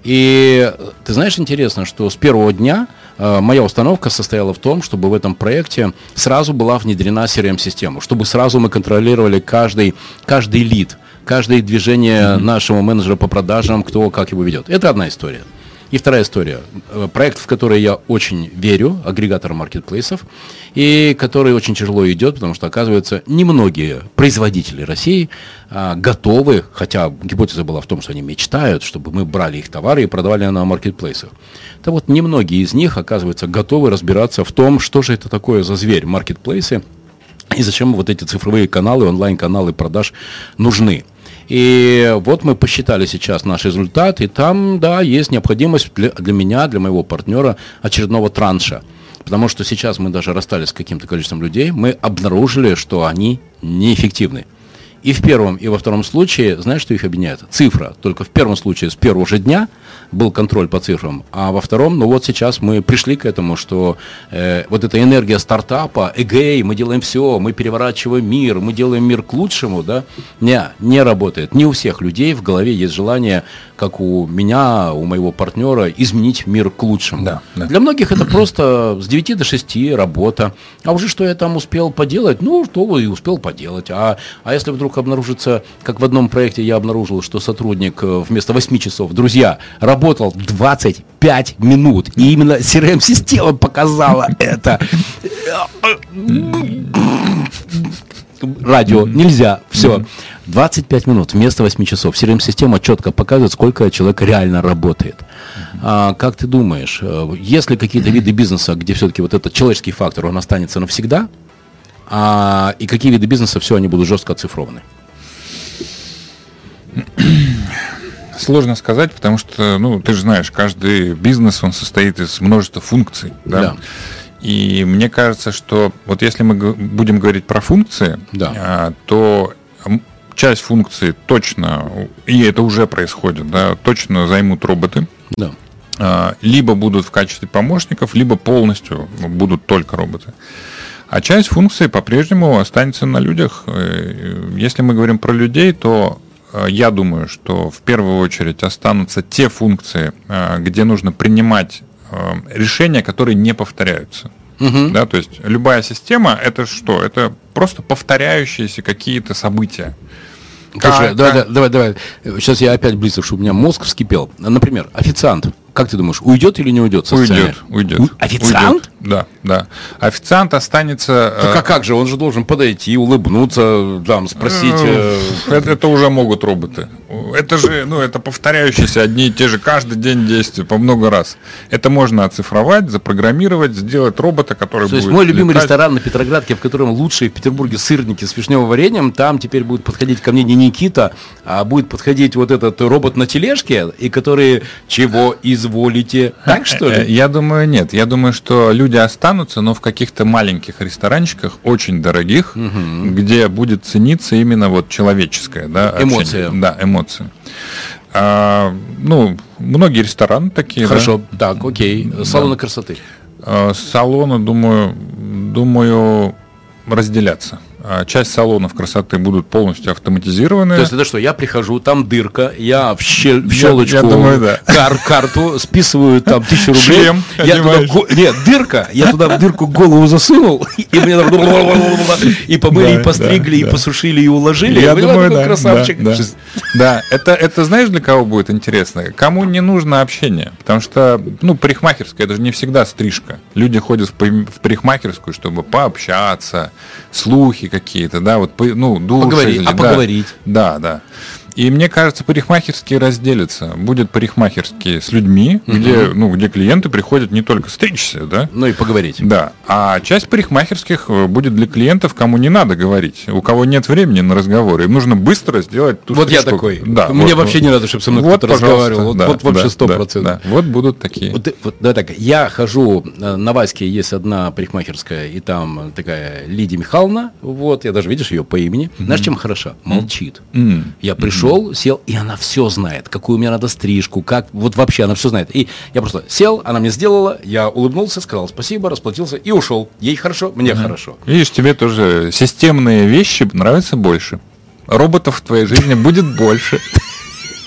И ты знаешь, интересно, что с первого дня Э, моя установка состояла в том, чтобы в этом проекте сразу была внедрена CRM-система, чтобы сразу мы контролировали каждый, каждый лид, каждое движение mm-hmm. нашего менеджера по продажам, кто как его ведет. Это одна история. И вторая история. Э, проект, в который я очень верю, агрегатор маркетплейсов, и который очень тяжело идет, потому что, оказывается, немногие производители России а, готовы, хотя гипотеза была в том, что они мечтают, чтобы мы брали их товары и продавали на маркетплейсах. То вот немногие из них, оказывается, готовы разбираться в том, что же это такое за зверь маркетплейсы, и зачем вот эти цифровые каналы, онлайн-каналы продаж нужны. И вот мы посчитали сейчас наш результат, и там, да, есть необходимость для, для меня, для моего партнера очередного транша. Потому что сейчас мы даже расстались с каким-то количеством людей, мы обнаружили, что они неэффективны. И в первом, и во втором случае, знаешь, что их объединяет? Цифра. Только в первом случае с первого же дня был контроль по цифрам, а во втором, ну вот сейчас мы пришли к этому, что э, вот эта энергия стартапа, эгей, мы делаем все, мы переворачиваем мир, мы делаем мир к лучшему, да, не, не работает. Не у всех людей в голове есть желание, как у меня, у моего партнера, изменить мир к лучшему. Да, да. Для многих это просто с 9 до 6 работа. А уже что я там успел поделать, ну, что и успел поделать. А, а если вдруг обнаружится, как в одном проекте я обнаружил, что сотрудник э, вместо 8 часов, друзья, работал 25 минут. И именно CRM-система показала это. Радио нельзя. Все. 25 минут вместо 8 часов. CRM-система четко показывает, сколько человек реально работает. А, как ты думаешь, э, есть ли какие-то виды бизнеса, где все-таки вот этот человеческий фактор, он останется навсегда? А, и какие виды бизнеса, все, они будут жестко оцифрованы? Сложно сказать, потому что, ну, ты же знаешь, каждый бизнес, он состоит из множества функций, да? да. И мне кажется, что вот если мы будем говорить про функции, да. А, то часть функций точно, и это уже происходит, да, точно займут роботы. Да. А, либо будут в качестве помощников, либо полностью будут только роботы. А часть функций по-прежнему останется на людях. Э, если мы говорим про людей, то э, я думаю, что в первую очередь останутся те функции, э, где нужно принимать решения, которые не повторяются. Угу. Да, то есть любая система это что? Это просто повторяющиеся какие-то события. Слушай, как, давай, как... давай, давай. Сейчас я опять близко, чтобы у меня мозг вскипел. Например, официант. Как ты думаешь, уйдет или не уйдет? Уйдет, уйдет. У... Официант? Уйдет. Да, да. Официант останется... Так а как же, он же должен подойти, улыбнуться, там, спросить... Э, э, это, это уже могут роботы. Это же, ну, это повторяющиеся одни и те же каждый день действия по много раз. Это можно оцифровать, запрограммировать, сделать робота, который То есть мой любимый летать. ресторан на Петроградке, в котором лучшие в Петербурге сырники с вишневым вареньем, там теперь будет подходить ко мне не Никита, а будет подходить вот этот робот на тележке, и который чего изволите. Так что ли? Я думаю, нет. Я думаю, что люди останутся, но в каких-то маленьких ресторанчиках, очень дорогих, угу. где будет цениться именно вот человеческое, да, эмоция. Да, эмоции. А, ну, многие рестораны такие. Хорошо, да? так, окей. Салоны да. красоты. А, салоны, думаю, думаю, разделяться. А, часть салонов красоты будут полностью автоматизированы. То есть это что, я прихожу, там дырка, я в, щель, в щелочку я, я думаю, да. кар, карту, списываю там тысячу рублей. Шлем, я туда, нет, дырка, я туда в дырку голову засунул, и мне и помыли, да, и постригли, да, и посушили, и уложили. Я думаю, да, красавчик. Да, да. да, это, это знаешь, для кого будет интересно? Кому не нужно общение? Потому что, ну, парикмахерская, это же не всегда стрижка. Люди ходят в парикмахерскую, чтобы пообщаться, слухи какие-то, да, вот, ну, души. Поговорить, а да, поговорить. Да, да. И мне кажется, парикмахерские разделятся. Будет парикмахерские с людьми, угу. где, ну, где клиенты приходят не только стричься, да? Ну и поговорить. Да. А часть парикмахерских э, будет для клиентов, кому не надо говорить, у кого нет времени на разговоры. Им нужно быстро сделать ту Вот стрижку. я такой. Да. Мне вот, вообще вот. не надо, чтобы со мной вот, кто-то разговаривал. Вот, да, вот вообще сто да, процентов. Да, Вот будут такие. Вот, вот, да, так. Я хожу, э, на Ваське есть одна парикмахерская, и там такая Лидия Михайловна, вот, я даже, видишь, ее по имени. Mm-hmm. Знаешь, чем хороша? Молчит. Mm-hmm. Я пришел, пришел, сел, и она все знает, какую мне надо стрижку, как, вот вообще она все знает. И я просто сел, она мне сделала, я улыбнулся, сказал спасибо, расплатился и ушел. Ей хорошо, мне угу. хорошо. Видишь, тебе тоже системные вещи нравятся больше. Роботов в твоей жизни будет больше.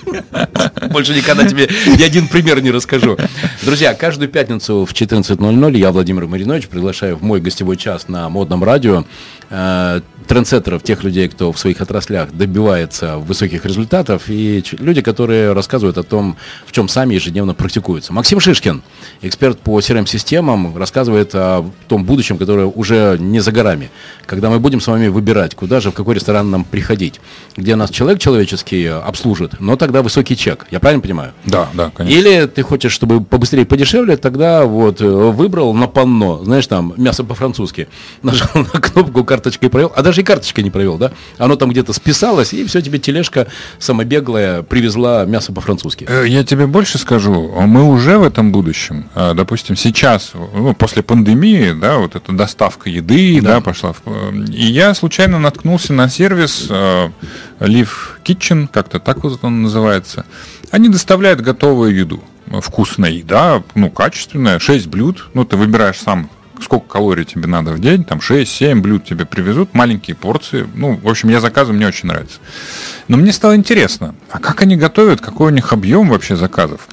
Больше никогда тебе ни один пример не расскажу. Друзья, каждую пятницу в 14.00 я, Владимир Маринович, приглашаю в мой гостевой час на модном радио э, трендсеттеров, тех людей, кто в своих отраслях добивается высоких результатов, и люди, которые рассказывают о том, в чем сами ежедневно практикуются. Максим Шишкин, эксперт по CRM-системам, рассказывает о том будущем, которое уже не за горами. Когда мы будем с вами выбирать, куда же, в какой ресторан нам приходить, где нас человек человеческий обслужит, но тогда высокий чек. Я правильно понимаю? Да, да, конечно. Или ты хочешь, чтобы побыстрее, подешевле, тогда вот выбрал на панно, знаешь, там, мясо по-французски, нажал на кнопку карточкой провел, а даже и карточкой не провел, да? Оно там где-то списалось, и все, тебе тележка самобеглая привезла мясо по-французски. Э, я тебе больше скажу, мы уже в этом будущем, а, допустим, сейчас, ну, после пандемии, да, вот эта доставка еды, да, да пошла. И я случайно наткнулся на сервис э, Live Kitchen, как-то так вот он называется. Они доставляют готовую еду вкусная еда, ну, качественная, 6 блюд. Ну, ты выбираешь сам, сколько калорий тебе надо в день, там 6-7 блюд тебе привезут, маленькие порции. Ну, в общем, я заказываю, мне очень нравится. Но мне стало интересно, а как они готовят, какой у них объем вообще заказов?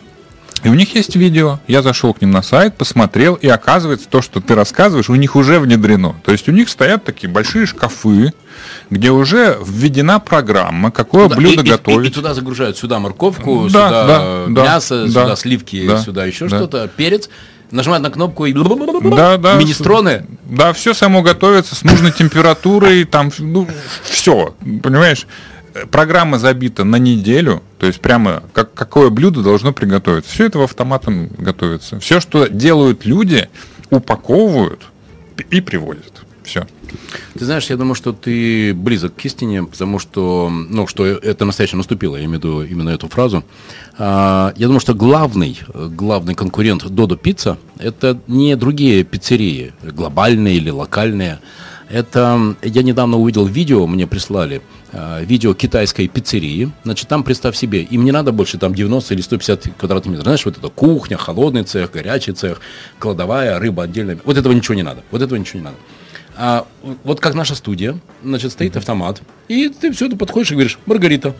И у них есть видео. Я зашел к ним на сайт, посмотрел, и оказывается, то, что ты рассказываешь, у них уже внедрено. То есть у них стоят такие большие шкафы, где уже введена программа, какое да, блюдо и, готовить. И, и, туда загружают сюда морковку, да, сюда да, мясо, да, сюда сливки, да, сюда еще да. что-то, перец нажимают на кнопку и да, да, министроны. Да, все само готовится с нужной температурой, там, ну, все, понимаешь? Программа забита на неделю, то есть прямо как, какое блюдо должно приготовиться. Все это в автоматом готовится. Все, что делают люди, упаковывают и привозят. Все. Ты знаешь, я думаю, что ты близок к истине, потому что, ну, что это настоящее наступило, я имею в виду именно эту фразу. А, я думаю, что главный, главный конкурент Додо Пицца – это не другие пиццерии, глобальные или локальные. Это, я недавно увидел видео, мне прислали, видео китайской пиццерии. Значит, там, представь себе, им не надо больше там 90 или 150 квадратных метров. Знаешь, вот это кухня, холодный цех, горячий цех, кладовая, рыба отдельно. Вот этого ничего не надо. Вот этого ничего не надо. А, вот как наша студия, значит, стоит автомат, и ты все, ты подходишь и говоришь, Маргарита,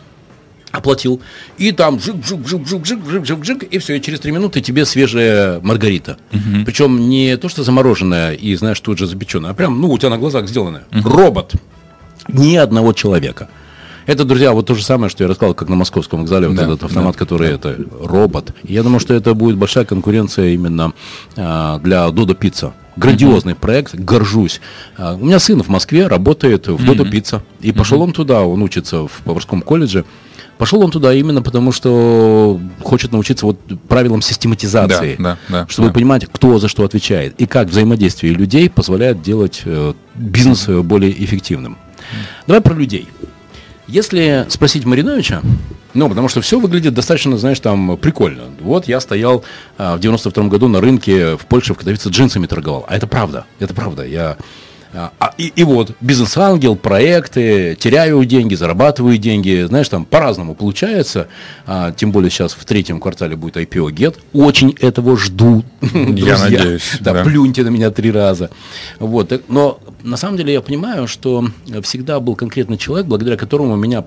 оплатил, и там жик жик жик жик жик жик жик жик и все, и через три минуты тебе свежая маргарита. Угу. Причем не то, что замороженная и, знаешь, тут же запеченная, а прям, ну, у тебя на глазах сделанная. Угу. Робот. Ни одного человека. Это, друзья, вот то же самое, что я рассказал, как на московском вокзале, вот да, этот автомат, да, который да. это робот. И я думаю, что это будет большая конкуренция именно а, для Додо Пицца. Грандиозный mm-hmm. проект, горжусь. А, у меня сын в Москве работает в Додо mm-hmm. Пицца. И пошел mm-hmm. он туда, он учится в поварском колледже. Пошел он туда именно потому, что хочет научиться вот правилам систематизации, да, да, да, чтобы да. понимать, кто за что отвечает и как взаимодействие людей позволяет делать э, бизнес э, более эффективным. Давай про людей. Если спросить Мариновича, ну, потому что все выглядит достаточно, знаешь, там прикольно. Вот я стоял а, в 92 году на рынке в Польше в Катовице джинсами торговал. А это правда, это правда. Я а, а, и, и вот бизнес-ангел, проекты, теряю деньги, зарабатываю деньги, знаешь, там по-разному получается. А, тем более сейчас в третьем квартале будет IPO Get. Очень этого жду. Я надеюсь. Да, да, плюньте на меня три раза. Вот. Но на самом деле я понимаю, что всегда был конкретный человек, благодаря которому меня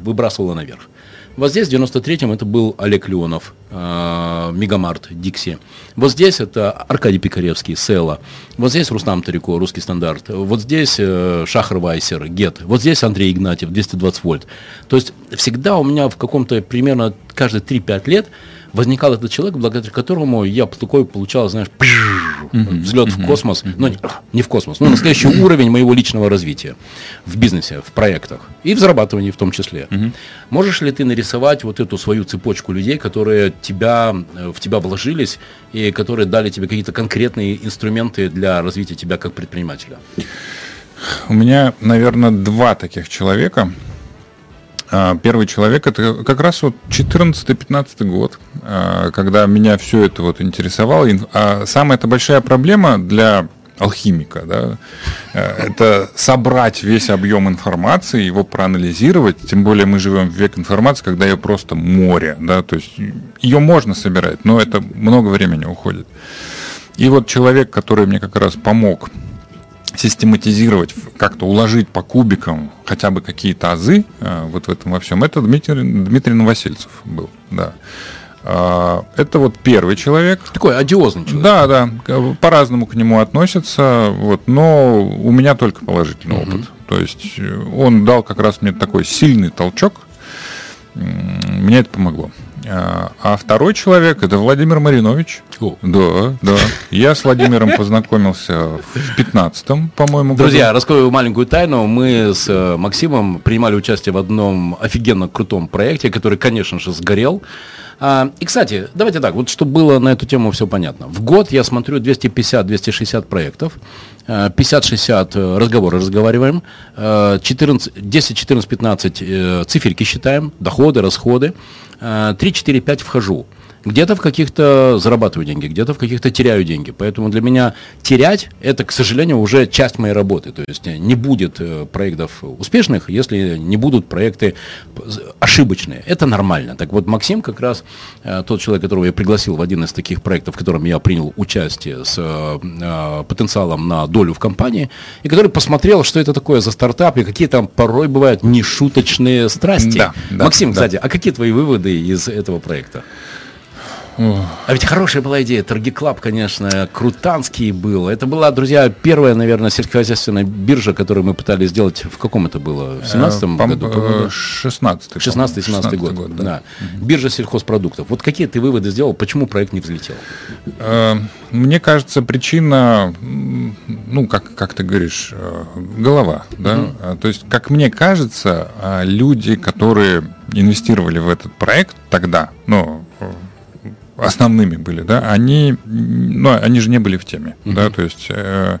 выбрасывало наверх. Вот здесь, в 93-м, это был Олег Леонов, э, Мегамарт, Дикси. Вот здесь это Аркадий Пикаревский, Села. Вот здесь Рустам Тарико, Русский стандарт. Вот здесь э, Шахар Вайсер, Гет. Вот здесь Андрей Игнатьев, 220 вольт. То есть всегда у меня в каком-то примерно каждые 3-5 лет возникал этот человек, благодаря которому я такой получал, знаешь, взлет в космос, но не, не в космос, но настоящий уровень моего личного развития в бизнесе, в проектах и в зарабатывании в том числе. Можешь ли ты нарисовать вот эту свою цепочку людей, которые тебя, э, в тебя вложились и которые дали тебе какие-то конкретные инструменты для развития тебя как предпринимателя? У меня, наверное, два таких человека. А, первый человек это как раз вот 14-15 год, а, когда меня все это вот интересовало. А самая это большая проблема для алхимика, да, э, это собрать весь объем информации, его проанализировать, тем более мы живем в век информации, когда ее просто море, да, то есть ее можно собирать, но это много времени уходит. И вот человек, который мне как раз помог систематизировать, как-то уложить по кубикам хотя бы какие-то азы э, вот в этом во всем, это Дмитрий, Дмитрий Новосельцев был, да. А, это вот первый человек. Такой одиозный человек. Да, да. По-разному к нему относятся. Вот, но у меня только положительный угу. опыт. То есть э, он дал как раз мне такой сильный толчок. Мне это помогло. А, а второй человек это Владимир Маринович. О. Да, да. Я с Владимиром познакомился в 15-м, по-моему, Друзья, году. раскрою маленькую тайну. Мы с э, Максимом принимали участие в одном офигенно крутом проекте, который, конечно же, сгорел. А, и, кстати, давайте так, вот чтобы было на эту тему все понятно. В год я смотрю 250-260 проектов, 50-60 э, разговоры разговариваем, 14, 10, 14, 15 циферки считаем, доходы, расходы, 3, 4, 5 вхожу. Где-то в каких-то зарабатываю деньги, где-то в каких-то теряю деньги. Поэтому для меня терять – это, к сожалению, уже часть моей работы. То есть не будет э, проектов успешных, если не будут проекты ошибочные. Это нормально. Так вот, Максим как раз э, тот человек, которого я пригласил в один из таких проектов, в котором я принял участие с э, потенциалом на долю в компании, и который посмотрел, что это такое за стартап, и какие там порой бывают нешуточные страсти. Да, да, Максим, да. кстати, а какие твои выводы из этого проекта? А ведь хорошая была идея. Торги Club, конечно, крутанский был. Это была, друзья, первая, наверное, сельскохозяйственная биржа, которую мы пытались сделать. В каком это было? В 17 э, году? 16-й. 16-17 год. год да. да. Угу. Биржа сельхозпродуктов. Вот какие ты выводы сделал? Почему проект не взлетел? Э, мне кажется, причина, ну, как, как ты говоришь, э, голова. Да? Угу. То есть, как мне кажется, люди, которые инвестировали в этот проект тогда, ну, основными были, да, они, ну, они же не были в теме, uh-huh. да, то есть э,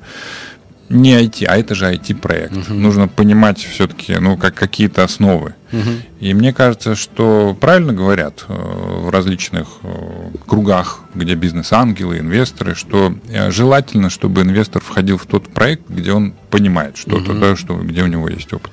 не IT, а это же IT-проект. Uh-huh. Нужно понимать все-таки, ну, как какие-то основы. Uh-huh. И мне кажется, что правильно говорят э, в различных э, кругах, где бизнес-ангелы, инвесторы, что э, желательно, чтобы инвестор входил в тот проект, где он понимает что-то, uh-huh. да, что, где у него есть опыт.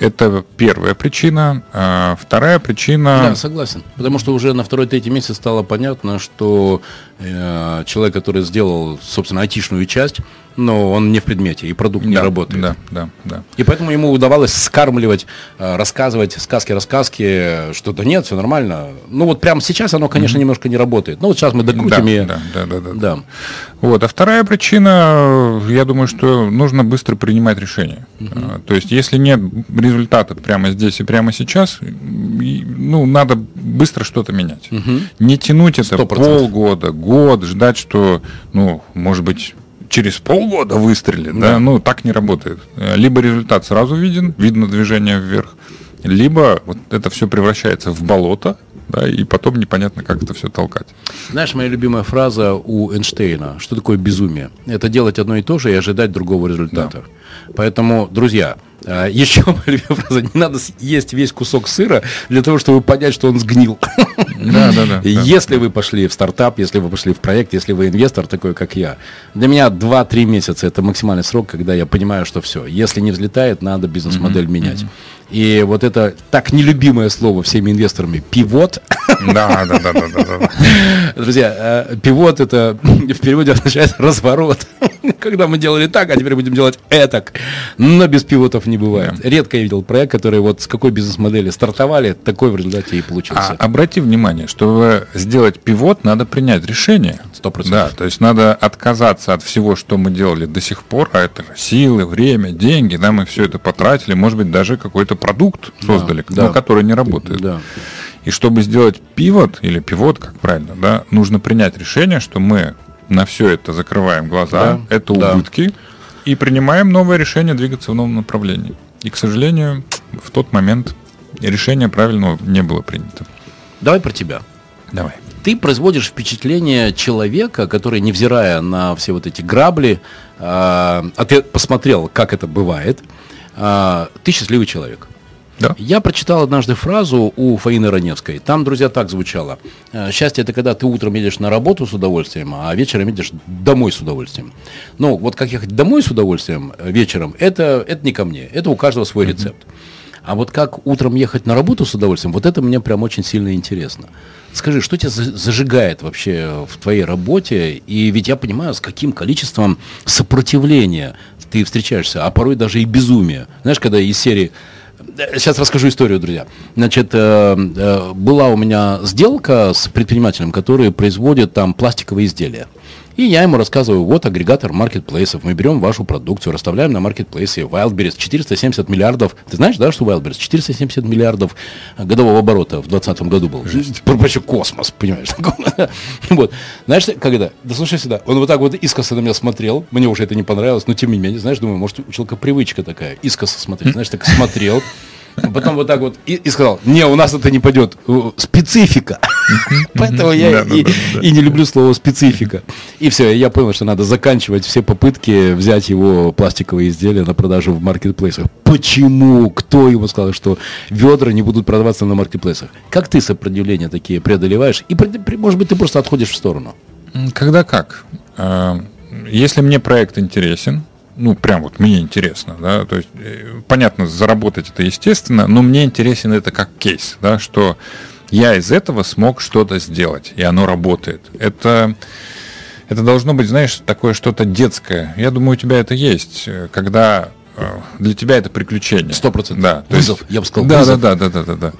Это первая причина. А вторая причина... Да, согласен. Потому что уже на второй-третий месяц стало понятно, что э, человек, который сделал, собственно, айтишную часть, но он не в предмете, и продукт не да, работает. Да, да, да. И поэтому ему удавалось скармливать, э, рассказывать сказки-рассказки, что да нет, все нормально. Ну вот прямо сейчас оно, конечно, mm-hmm. немножко не работает. Ну вот сейчас мы докрутим да, и... Да, да, да, да, да. Вот. А вторая причина, я думаю, что нужно быстро принимать решения. Mm-hmm. То есть если нет результата прямо здесь и прямо сейчас, ну, надо быстро что-то менять. Mm-hmm. Не тянуть это 100%. полгода, год, ждать, что, ну, может быть, через полгода выстрелит, да. да, ну так не работает. Либо результат сразу виден, видно движение вверх, либо вот это все превращается в болото, да, и потом непонятно, как это все толкать. Знаешь, моя любимая фраза у Эйнштейна, что такое безумие? Это делать одно и то же и ожидать другого результата. Да. Поэтому, друзья, Еще моя любимая фраза, не надо есть весь кусок сыра для того, чтобы понять, что он сгнил. Да, да, да. Если вы пошли в стартап, если вы пошли в проект, если вы инвестор такой, как я, для меня 2-3 месяца это максимальный срок, когда я понимаю, что все, если не взлетает, надо бизнес-модель менять. И вот это так нелюбимое слово всеми инвесторами пивот. Да, да, да, да, да. Друзья, э, пивот это в переводе означает разворот. Когда мы делали так, а теперь будем делать этак. Но без пивотов не бывает. Редко я видел проект, который вот с какой бизнес-модели стартовали, такой в результате и получился. А, обрати внимание, чтобы сделать пивот, надо принять решение. Сто процентов. Да, то есть надо отказаться от всего, что мы делали до сих пор, а это силы, время, деньги, да, мы все это потратили, может быть, даже какой-то продукт создали, да, да. который не работает. Да. И чтобы сделать пивот или пивот, как правильно, да, нужно принять решение, что мы на все это закрываем глаза, да, это да. убытки, и принимаем новое решение двигаться в новом направлении. И, к сожалению, в тот момент решение правильного не было принято. Давай про тебя. Давай. Ты производишь впечатление человека, который, невзирая на все вот эти грабли, э, а ты посмотрел, как это бывает, ты счастливый человек. Да. Я прочитал однажды фразу у Фаины Раневской. Там, друзья, так звучало. «Э, счастье – это когда ты утром едешь на работу с удовольствием, а вечером едешь домой с удовольствием. Ну, вот как ехать домой с удовольствием э, вечером, это, это не ко мне. Это у каждого свой mm-hmm. рецепт. А вот как утром ехать на работу с удовольствием, вот это мне прям очень сильно интересно. Скажи, что тебя зажигает вообще в твоей работе? И ведь я понимаю, с каким количеством сопротивления ты встречаешься, а порой даже и безумия. Знаешь, когда из серии Сейчас расскажу историю, друзья. Значит, э, э, была у меня сделка с предпринимателем, который производит там пластиковые изделия. И я ему рассказываю, вот агрегатор маркетплейсов, мы берем вашу продукцию, расставляем на маркетплейсе. Wildberries 470 миллиардов. Ты знаешь, да, что Wildberries 470 миллиардов годового оборота в 2020 году был? Жесть. Вообще космос, понимаешь? вот. Знаешь, когда? Да слушай сюда. Он вот так вот искоса на меня смотрел. Мне уже это не понравилось, но тем не менее, знаешь, думаю, может, у человека привычка такая, искоса смотреть. Знаешь, так смотрел. Потом вот так вот и, и сказал, не, у нас это не пойдет. Специфика. Поэтому я и, и не люблю слово специфика. И все, я понял, что надо заканчивать все попытки взять его пластиковые изделия на продажу в маркетплейсах. Почему? Кто ему сказал, что ведра не будут продаваться на маркетплейсах? Как ты сопротивления такие преодолеваешь? И, может быть, ты просто отходишь в сторону? Когда как? А, если мне проект интересен, ну, прям вот мне интересно, да, то есть, э, понятно, заработать это естественно, но мне интересен это как кейс, да, что я из этого смог что-то сделать, и оно работает. Это, это должно быть, знаешь, такое что-то детское. Я думаю, у тебя это есть, когда э, для тебя это приключение. Сто процентов. Да. Вызов, есть, я бы сказал, да, вызов. Да, да, да, да, да, да.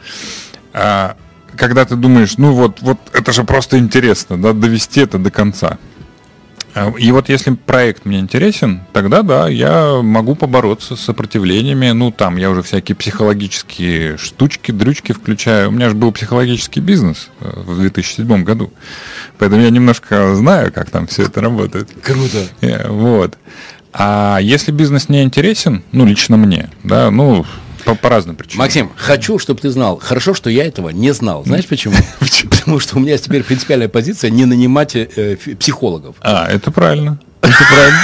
А, когда ты думаешь, ну вот, вот это же просто интересно, да, довести это до конца. А, и вот если проект мне интересен, тогда да, я могу побороться с сопротивлениями. Ну, там я уже всякие психологические штучки, дрючки включаю. У меня же был психологический бизнес э, в 2007 году. Поэтому я немножко знаю, как там все это работает. Круто. Э, вот. А если бизнес не интересен, ну, лично мне, да, ну, по, по разным причинам. Максим, хочу, чтобы ты знал. Хорошо, что я этого не знал. Знаешь почему? Потому что у меня теперь принципиальная позиция не нанимать э, психологов. А, это правильно. Это правильно.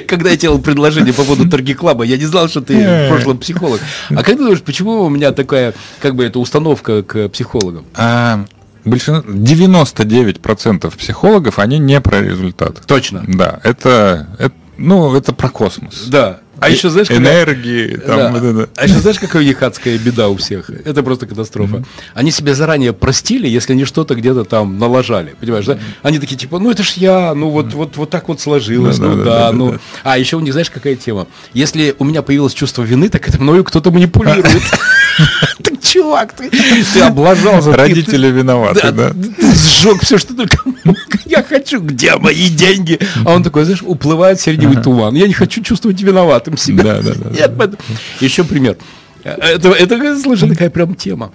Когда я делал предложение по поводу торги клаба, я не знал, что ты в прошлом психолог. А как ты думаешь, почему у меня такая, как бы, эта установка к психологам? А, большинство, 99% психологов, они не про результат. Точно. Да, это, это, ну, это про космос. Да. А еще, знаешь, когда- энергии. Там, Да. вот это. А еще знаешь, какая у них адская беда у всех? Это просто катастрофа. Они себя заранее простили, если они что-то где-то там налажали. Понимаешь, да? Они такие, типа, ну это ж я, ну вот, вот, вот так вот сложилось, Да, ну да, да, да, да, ну. да. А еще у них, знаешь, какая тема? Если у меня появилось чувство вины, так это мною кто-то манипулирует. Чувак, ты ты облажался. ты- Родители виноваты, да, да? ты сжег все, что только мог. Я хочу, где мои деньги? А он такой, знаешь, уплывает сиреневый туман. Я не хочу чувствовать виноватым себя. Да, да, да. Нет, поэтому- Еще пример. Это, это, слушай, такая прям тема.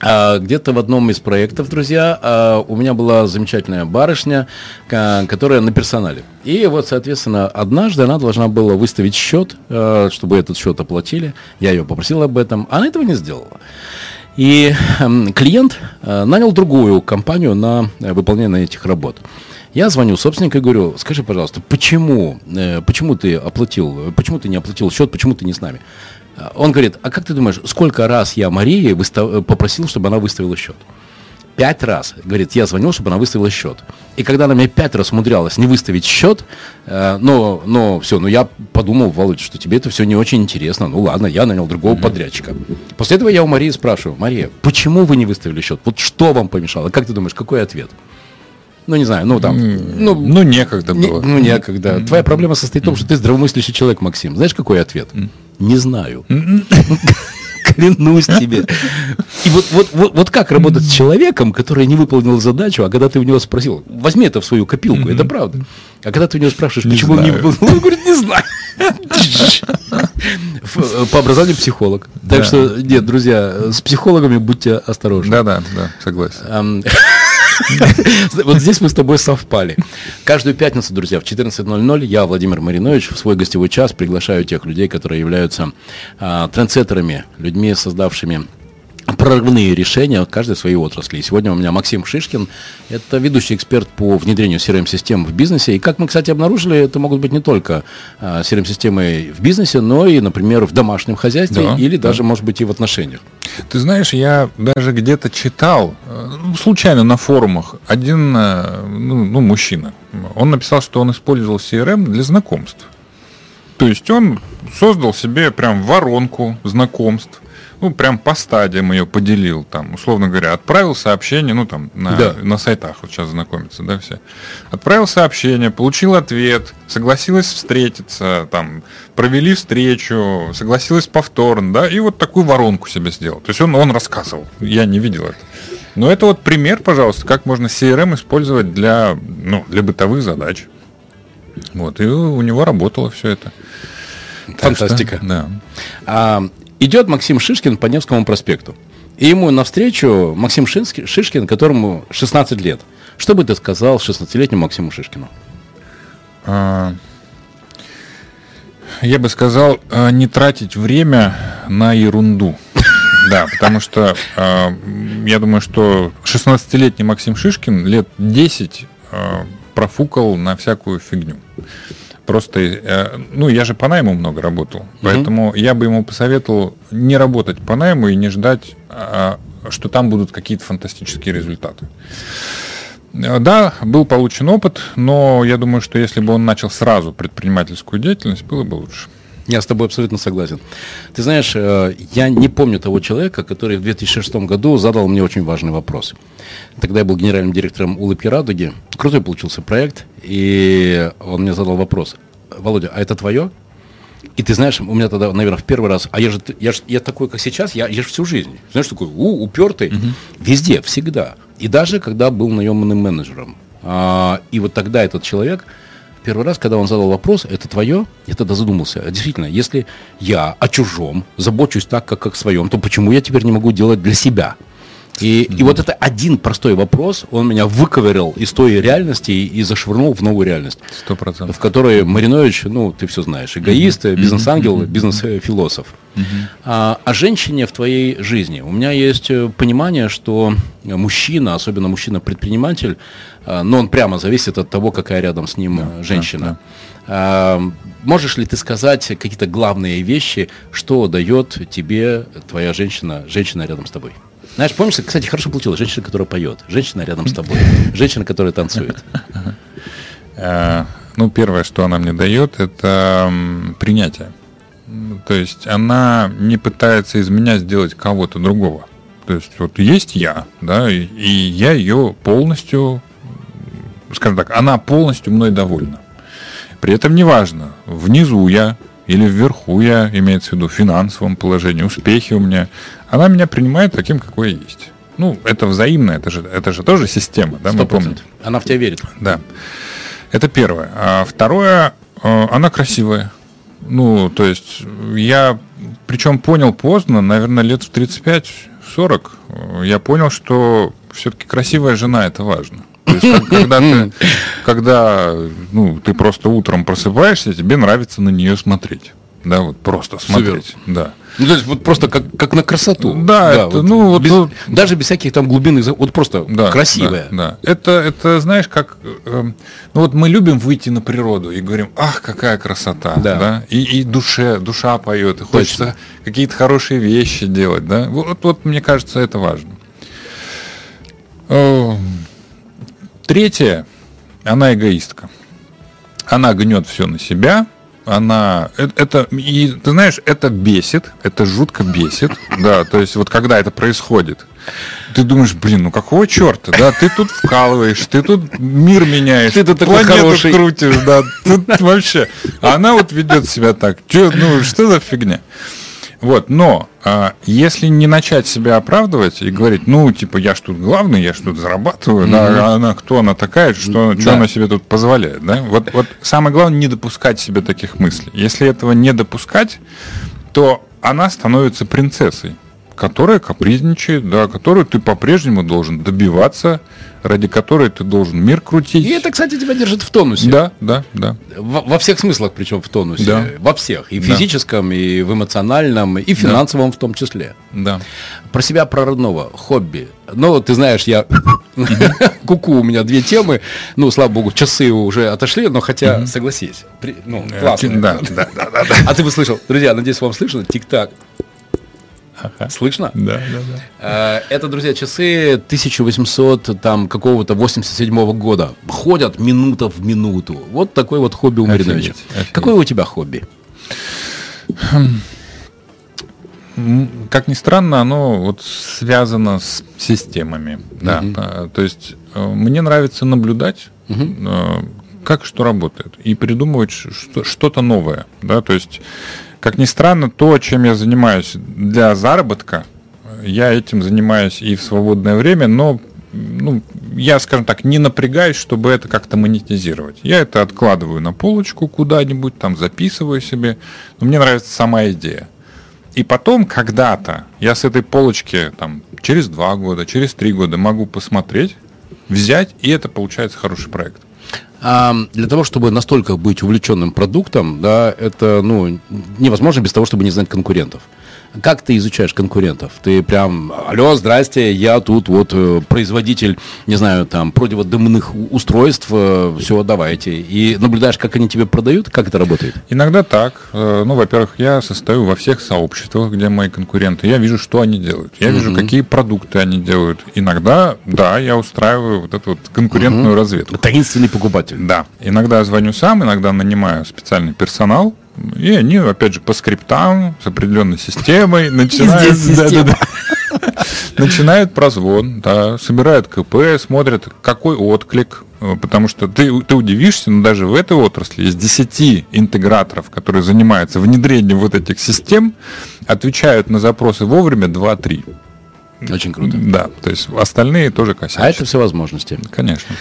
А, Где-то в одном из проектов, друзья, а, у меня была замечательная барышня, которая на персонале. И вот, соответственно, однажды она должна была выставить счет, э, чтобы этот счет оплатили. Я ее попросил об этом. Она этого не сделала. И эм, клиент э, нанял другую компанию на э, выполнение этих работ. Я звоню собственнику и говорю, скажи, пожалуйста, почему, э, почему ты оплатил, почему ты не оплатил счет, почему ты не с нами? Э, Он говорит, а как ты думаешь, сколько раз я Марии выстав- э, попросил, чтобы она выставила счет? Пять раз, говорит, я звонил, чтобы она выставила счет. И когда она мне пять раз умудрялась не выставить счет, э, но, но все, ну я подумал, Володя, что тебе это все не очень интересно. Ну ладно, я нанял другого подрядчика. После этого я у Марии спрашиваю, Мария, почему вы не выставили счет? Вот что вам помешало? Как ты думаешь, какой ответ? Ну, не знаю, ну там, ну, Ну, некогда не- было. ну, некогда. Твоя проблема состоит в том, что ты здравомыслящий человек, Максим. Знаешь, какой ответ? Не знаю. Клянусь тебе. И вот, вот, вот, вот как работать с человеком, который не выполнил задачу, а когда ты у него спросил, возьми это в свою копилку, это правда. А когда ты у него спрашиваешь, почему он не знаю. выполнил, он говорит, не знаю. Ф- По образованию психолог. Так что, нет, друзья, с психологами будьте осторожны. Да, да, да, согласен. Вот здесь мы с тобой совпали. Каждую пятницу, друзья, в 14.00 я, Владимир Маринович, в свой гостевой час приглашаю тех людей, которые являются а, трендсеттерами, людьми, создавшими прорывные решения каждой своей отрасли. И сегодня у меня Максим Шишкин, это ведущий эксперт по внедрению CRM-систем в бизнесе. И как мы, кстати, обнаружили, это могут быть не только а, CRM-системы в бизнесе, но и, например, в домашнем хозяйстве Да, или да. даже, может быть, и в отношениях. Ты знаешь, я даже где-то читал, э, ну, случайно на форумах, один э, ну, ну, мужчина, он написал, что он использовал CRM для знакомств. То есть он создал себе прям воронку знакомств, ну, прям по стадиям ее поделил, там, условно говоря, отправил сообщение, ну, там, на, Да. на сайтах вот сейчас знакомятся, да, все. Отправил сообщение, получил ответ, согласилась встретиться, там, провели встречу, согласилась повторно, да, и вот такую воронку себе сделал. То есть он, он рассказывал, я не видел это. Но это вот пример, пожалуйста, как можно CRM использовать для, ну, для бытовых задач. Вот, и у него работало все это. Так что, Фантастика. да. А, идет Максим Шишкин по Невскому проспекту. И ему навстречу Максим Шишкин, которому 16 лет. Что бы ты сказал 16-летнему Максиму Шишкину? А, Я бы сказал, а, не тратить время на ерунду. Да, потому что а, я думаю, что 16-летний Максим Шишкин лет 10 а, профукал на всякую фигню. Просто, э, ну, я же по найму много работал, поэтому я бы ему посоветовал не работать по найму и не ждать, а, что там будут какие-то фантастические результаты. Э, Да, был получен опыт, но я думаю, что если бы он начал сразу предпринимательскую деятельность, было бы лучше. Я с тобой абсолютно согласен. Ты знаешь, э, я не помню того человека, который в 2006 году задал мне очень важный вопрос. Тогда я был генеральным директором «Улыбки Радуги». Крутой получился проект, и он мне задал вопрос. Володя, а это твое? И ты знаешь, у меня тогда, наверное, в первый раз, а я же, я, ж- я такой, как сейчас, я, я же всю жизнь, знаешь, такой, у, упертый, везде, всегда. И даже когда был наемным менеджером. А, и вот тогда этот человек, первый раз, когда он задал вопрос, это твое, я тогда задумался, а действительно, если я о чужом забочусь так, как о своем, то почему я теперь не могу делать для себя? И, и вот это один простой вопрос, он меня выковырял из той реальности и, и зашвырнул в новую реальность Сто процентов. в которой Маринович, ну, ты все знаешь, эгоист, бизнес-ангел, бизнес-философ. А, о женщине в твоей жизни. У меня есть э, понимание, что мужчина, особенно мужчина-предприниматель, а, но он прямо зависит от того, какая рядом с ним э, женщина. А, можешь ли ты сказать какие-то главные вещи, что дает тебе твоя женщина, женщина рядом с тобой? Знаешь, помнишь, кстати, хорошо получилось, женщина, которая поет, женщина рядом с тобой, женщина, которая танцует. Э, Ну, первое, что она мне дает, это принятие. То есть она не пытается из меня сделать кого-то другого. То есть вот есть я, да, и, и я ее полностью, скажем так, она полностью мной довольна. При этом неважно, внизу я или вверху я, имеется в виду в финансовом положении, успехи у меня, она меня принимает таким, какой я есть. Ну, это взаимно, это же, это же тоже система, да, 100%. мы помним. Она в тебя верит. Да. Это первое. А второе, э, она красивая. Ну, то есть я, причем понял поздно, наверное, лет в 35-40, э, я понял, что все-таки красивая жена это важно. То есть, когда ты, когда, ну, ты просто утром просыпаешься, тебе нравится на нее смотреть. Да, вот просто смотреть. Супер. Да. Ну, то есть вот просто как, как на красоту. Да, да это, вот, ну вот, без, вот даже без всяких там глубинных, вот просто да, красивая. Да, да. Это, это знаешь, как, э, ну вот мы любим выйти на природу и говорим, ах, какая красота, да, да? И, и душе, душа поет, и хочется какие-то хорошие вещи делать, да. Вот, вот мне кажется, это важно. Третье, она эгоистка. Она гнет все на себя, она это, это и ты знаешь, это бесит, это жутко бесит, да, то есть вот когда это происходит, ты думаешь, блин, ну какого черта, да, ты тут вкалываешь, ты тут мир меняешь, ты тут планету хороший. крутишь, да, тут вообще, а она вот ведет себя так, Че, ну что за фигня? Вот, но а, если не начать себя оправдывать и говорить, ну, типа, я ж тут главный, я ж тут зарабатываю, mm-hmm. да, а она кто она такая, что, да. что она себе тут позволяет, да? Вот, вот самое главное не допускать себе таких мыслей. Если этого не допускать, то она становится принцессой которая капризничает, да, которую ты по-прежнему должен добиваться, ради которой ты должен мир крутить. И это, кстати, тебя держит в тонусе. Да, да, да. Во, во всех смыслах, причем в тонусе. Да. Во всех. И в физическом, да. и в эмоциональном, и финансовом да. в том числе. Да. Про себя, про родного, хобби. Ну, ты знаешь, я... Куку у меня две темы. Ну, слава богу, часы уже отошли, но хотя, согласись, ну, э, классно. Да, да, да, да. А ты бы слышал, друзья, надеюсь, вам слышно, тик-так. Ага. Слышно? Да, да, да. А, это, друзья, часы 1800 там какого-то 87 -го года. Ходят минута в минуту. Вот такой вот хобби у Мариновича. Какое у тебя хобби? Как ни странно, оно вот связано с системами. Да. Uh-huh. То есть э, мне нравится наблюдать, uh-huh. как что работает, и придумывать что-то новое. Да? То есть как ни странно, то, чем я занимаюсь для заработка, я этим занимаюсь и в свободное время, но ну, я, скажем так, не напрягаюсь, чтобы это как-то монетизировать. Я это откладываю на полочку куда-нибудь, там записываю себе. Но мне нравится сама идея. И потом, когда-то, я с этой полочки там, через два года, через три года могу посмотреть, взять, и это получается хороший проект. А для того, чтобы настолько быть увлеченным продуктом, да, это ну, невозможно без того, чтобы не знать конкурентов. Как ты изучаешь конкурентов? Ты прям, алло, здрасте, я тут вот э, производитель, не знаю, там, противодымных устройств, э, все, давайте. И наблюдаешь, как они тебе продают, как это работает? Иногда так. Э, ну, во-первых, я состою во всех сообществах, где мои конкуренты. Я вижу, что они делают. Я вижу, какие продукты они делают. Иногда, да, я устраиваю вот эту вот конкурентную разведку. Таинственный покупатель. Да. Иногда звоню сам, иногда нанимаю специальный персонал, и они, опять же, по скриптам, с определенной системой начинают... Да, да, да. Начинают прозвон, да, собирают КП, смотрят, какой отклик, потому что ты, ты удивишься, но даже в этой отрасли из 10 интеграторов, которые занимаются внедрением вот этих систем, отвечают на запросы вовремя 2-3. Очень круто. Да, то есть остальные тоже косячат. А это все возможности. Конечно.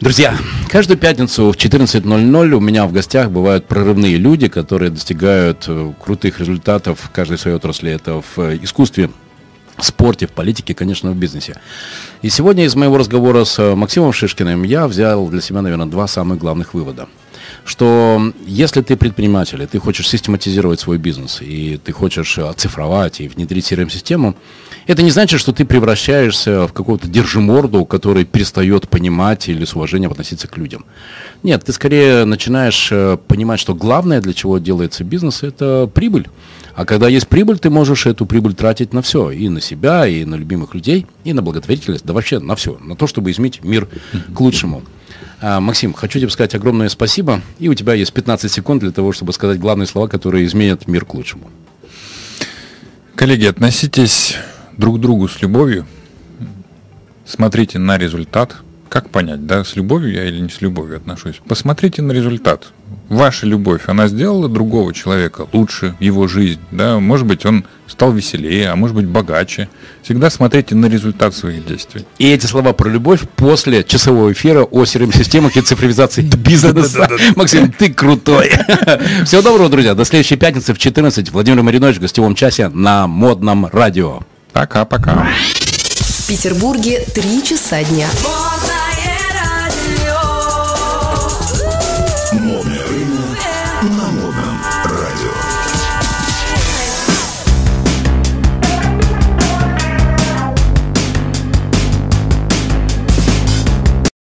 Друзья, каждую пятницу в 14.00 у меня в гостях бывают прорывные люди, которые достигают э, крутых результатов в каждой своей отрасли. Это в э, искусстве, в спорте, в политике, конечно, в бизнесе. И сегодня из моего разговора с э, Максимом Шишкиным я взял для себя, наверное, два самых главных вывода что если ты предприниматель, и ты хочешь систематизировать свой бизнес, и ты хочешь оцифровать и внедрить CRM-систему, это не значит, что ты превращаешься в какого-то держиморду, который перестает понимать или с уважением относиться к людям. Нет, ты скорее начинаешь э, понимать, что главное, для чего делается бизнес, это прибыль. А когда есть прибыль, ты можешь эту прибыль тратить на все. И на себя, и на любимых людей, и на благотворительность, да вообще на все. На то, чтобы изменить мир к лучшему. А, Максим, хочу тебе сказать огромное спасибо. И у тебя есть 15 секунд для того, чтобы сказать главные слова, которые изменят мир к лучшему. Коллеги, относитесь друг к другу с любовью. Смотрите на результат. Как понять, да, с любовью я или не с любовью отношусь? Посмотрите на результат. Ваша любовь, она сделала другого человека лучше, его жизнь, да, может быть, он стал веселее, а может быть, богаче. Всегда смотрите на результат своих действий. И эти слова про любовь после часового эфира о CRM-системах и цифровизации бизнеса. Максим, ты крутой. Всего доброго, друзья. До следующей пятницы в 14. Владимир Маринович в гостевом часе на модном радио. Пока-пока. В Петербурге 3 часа дня.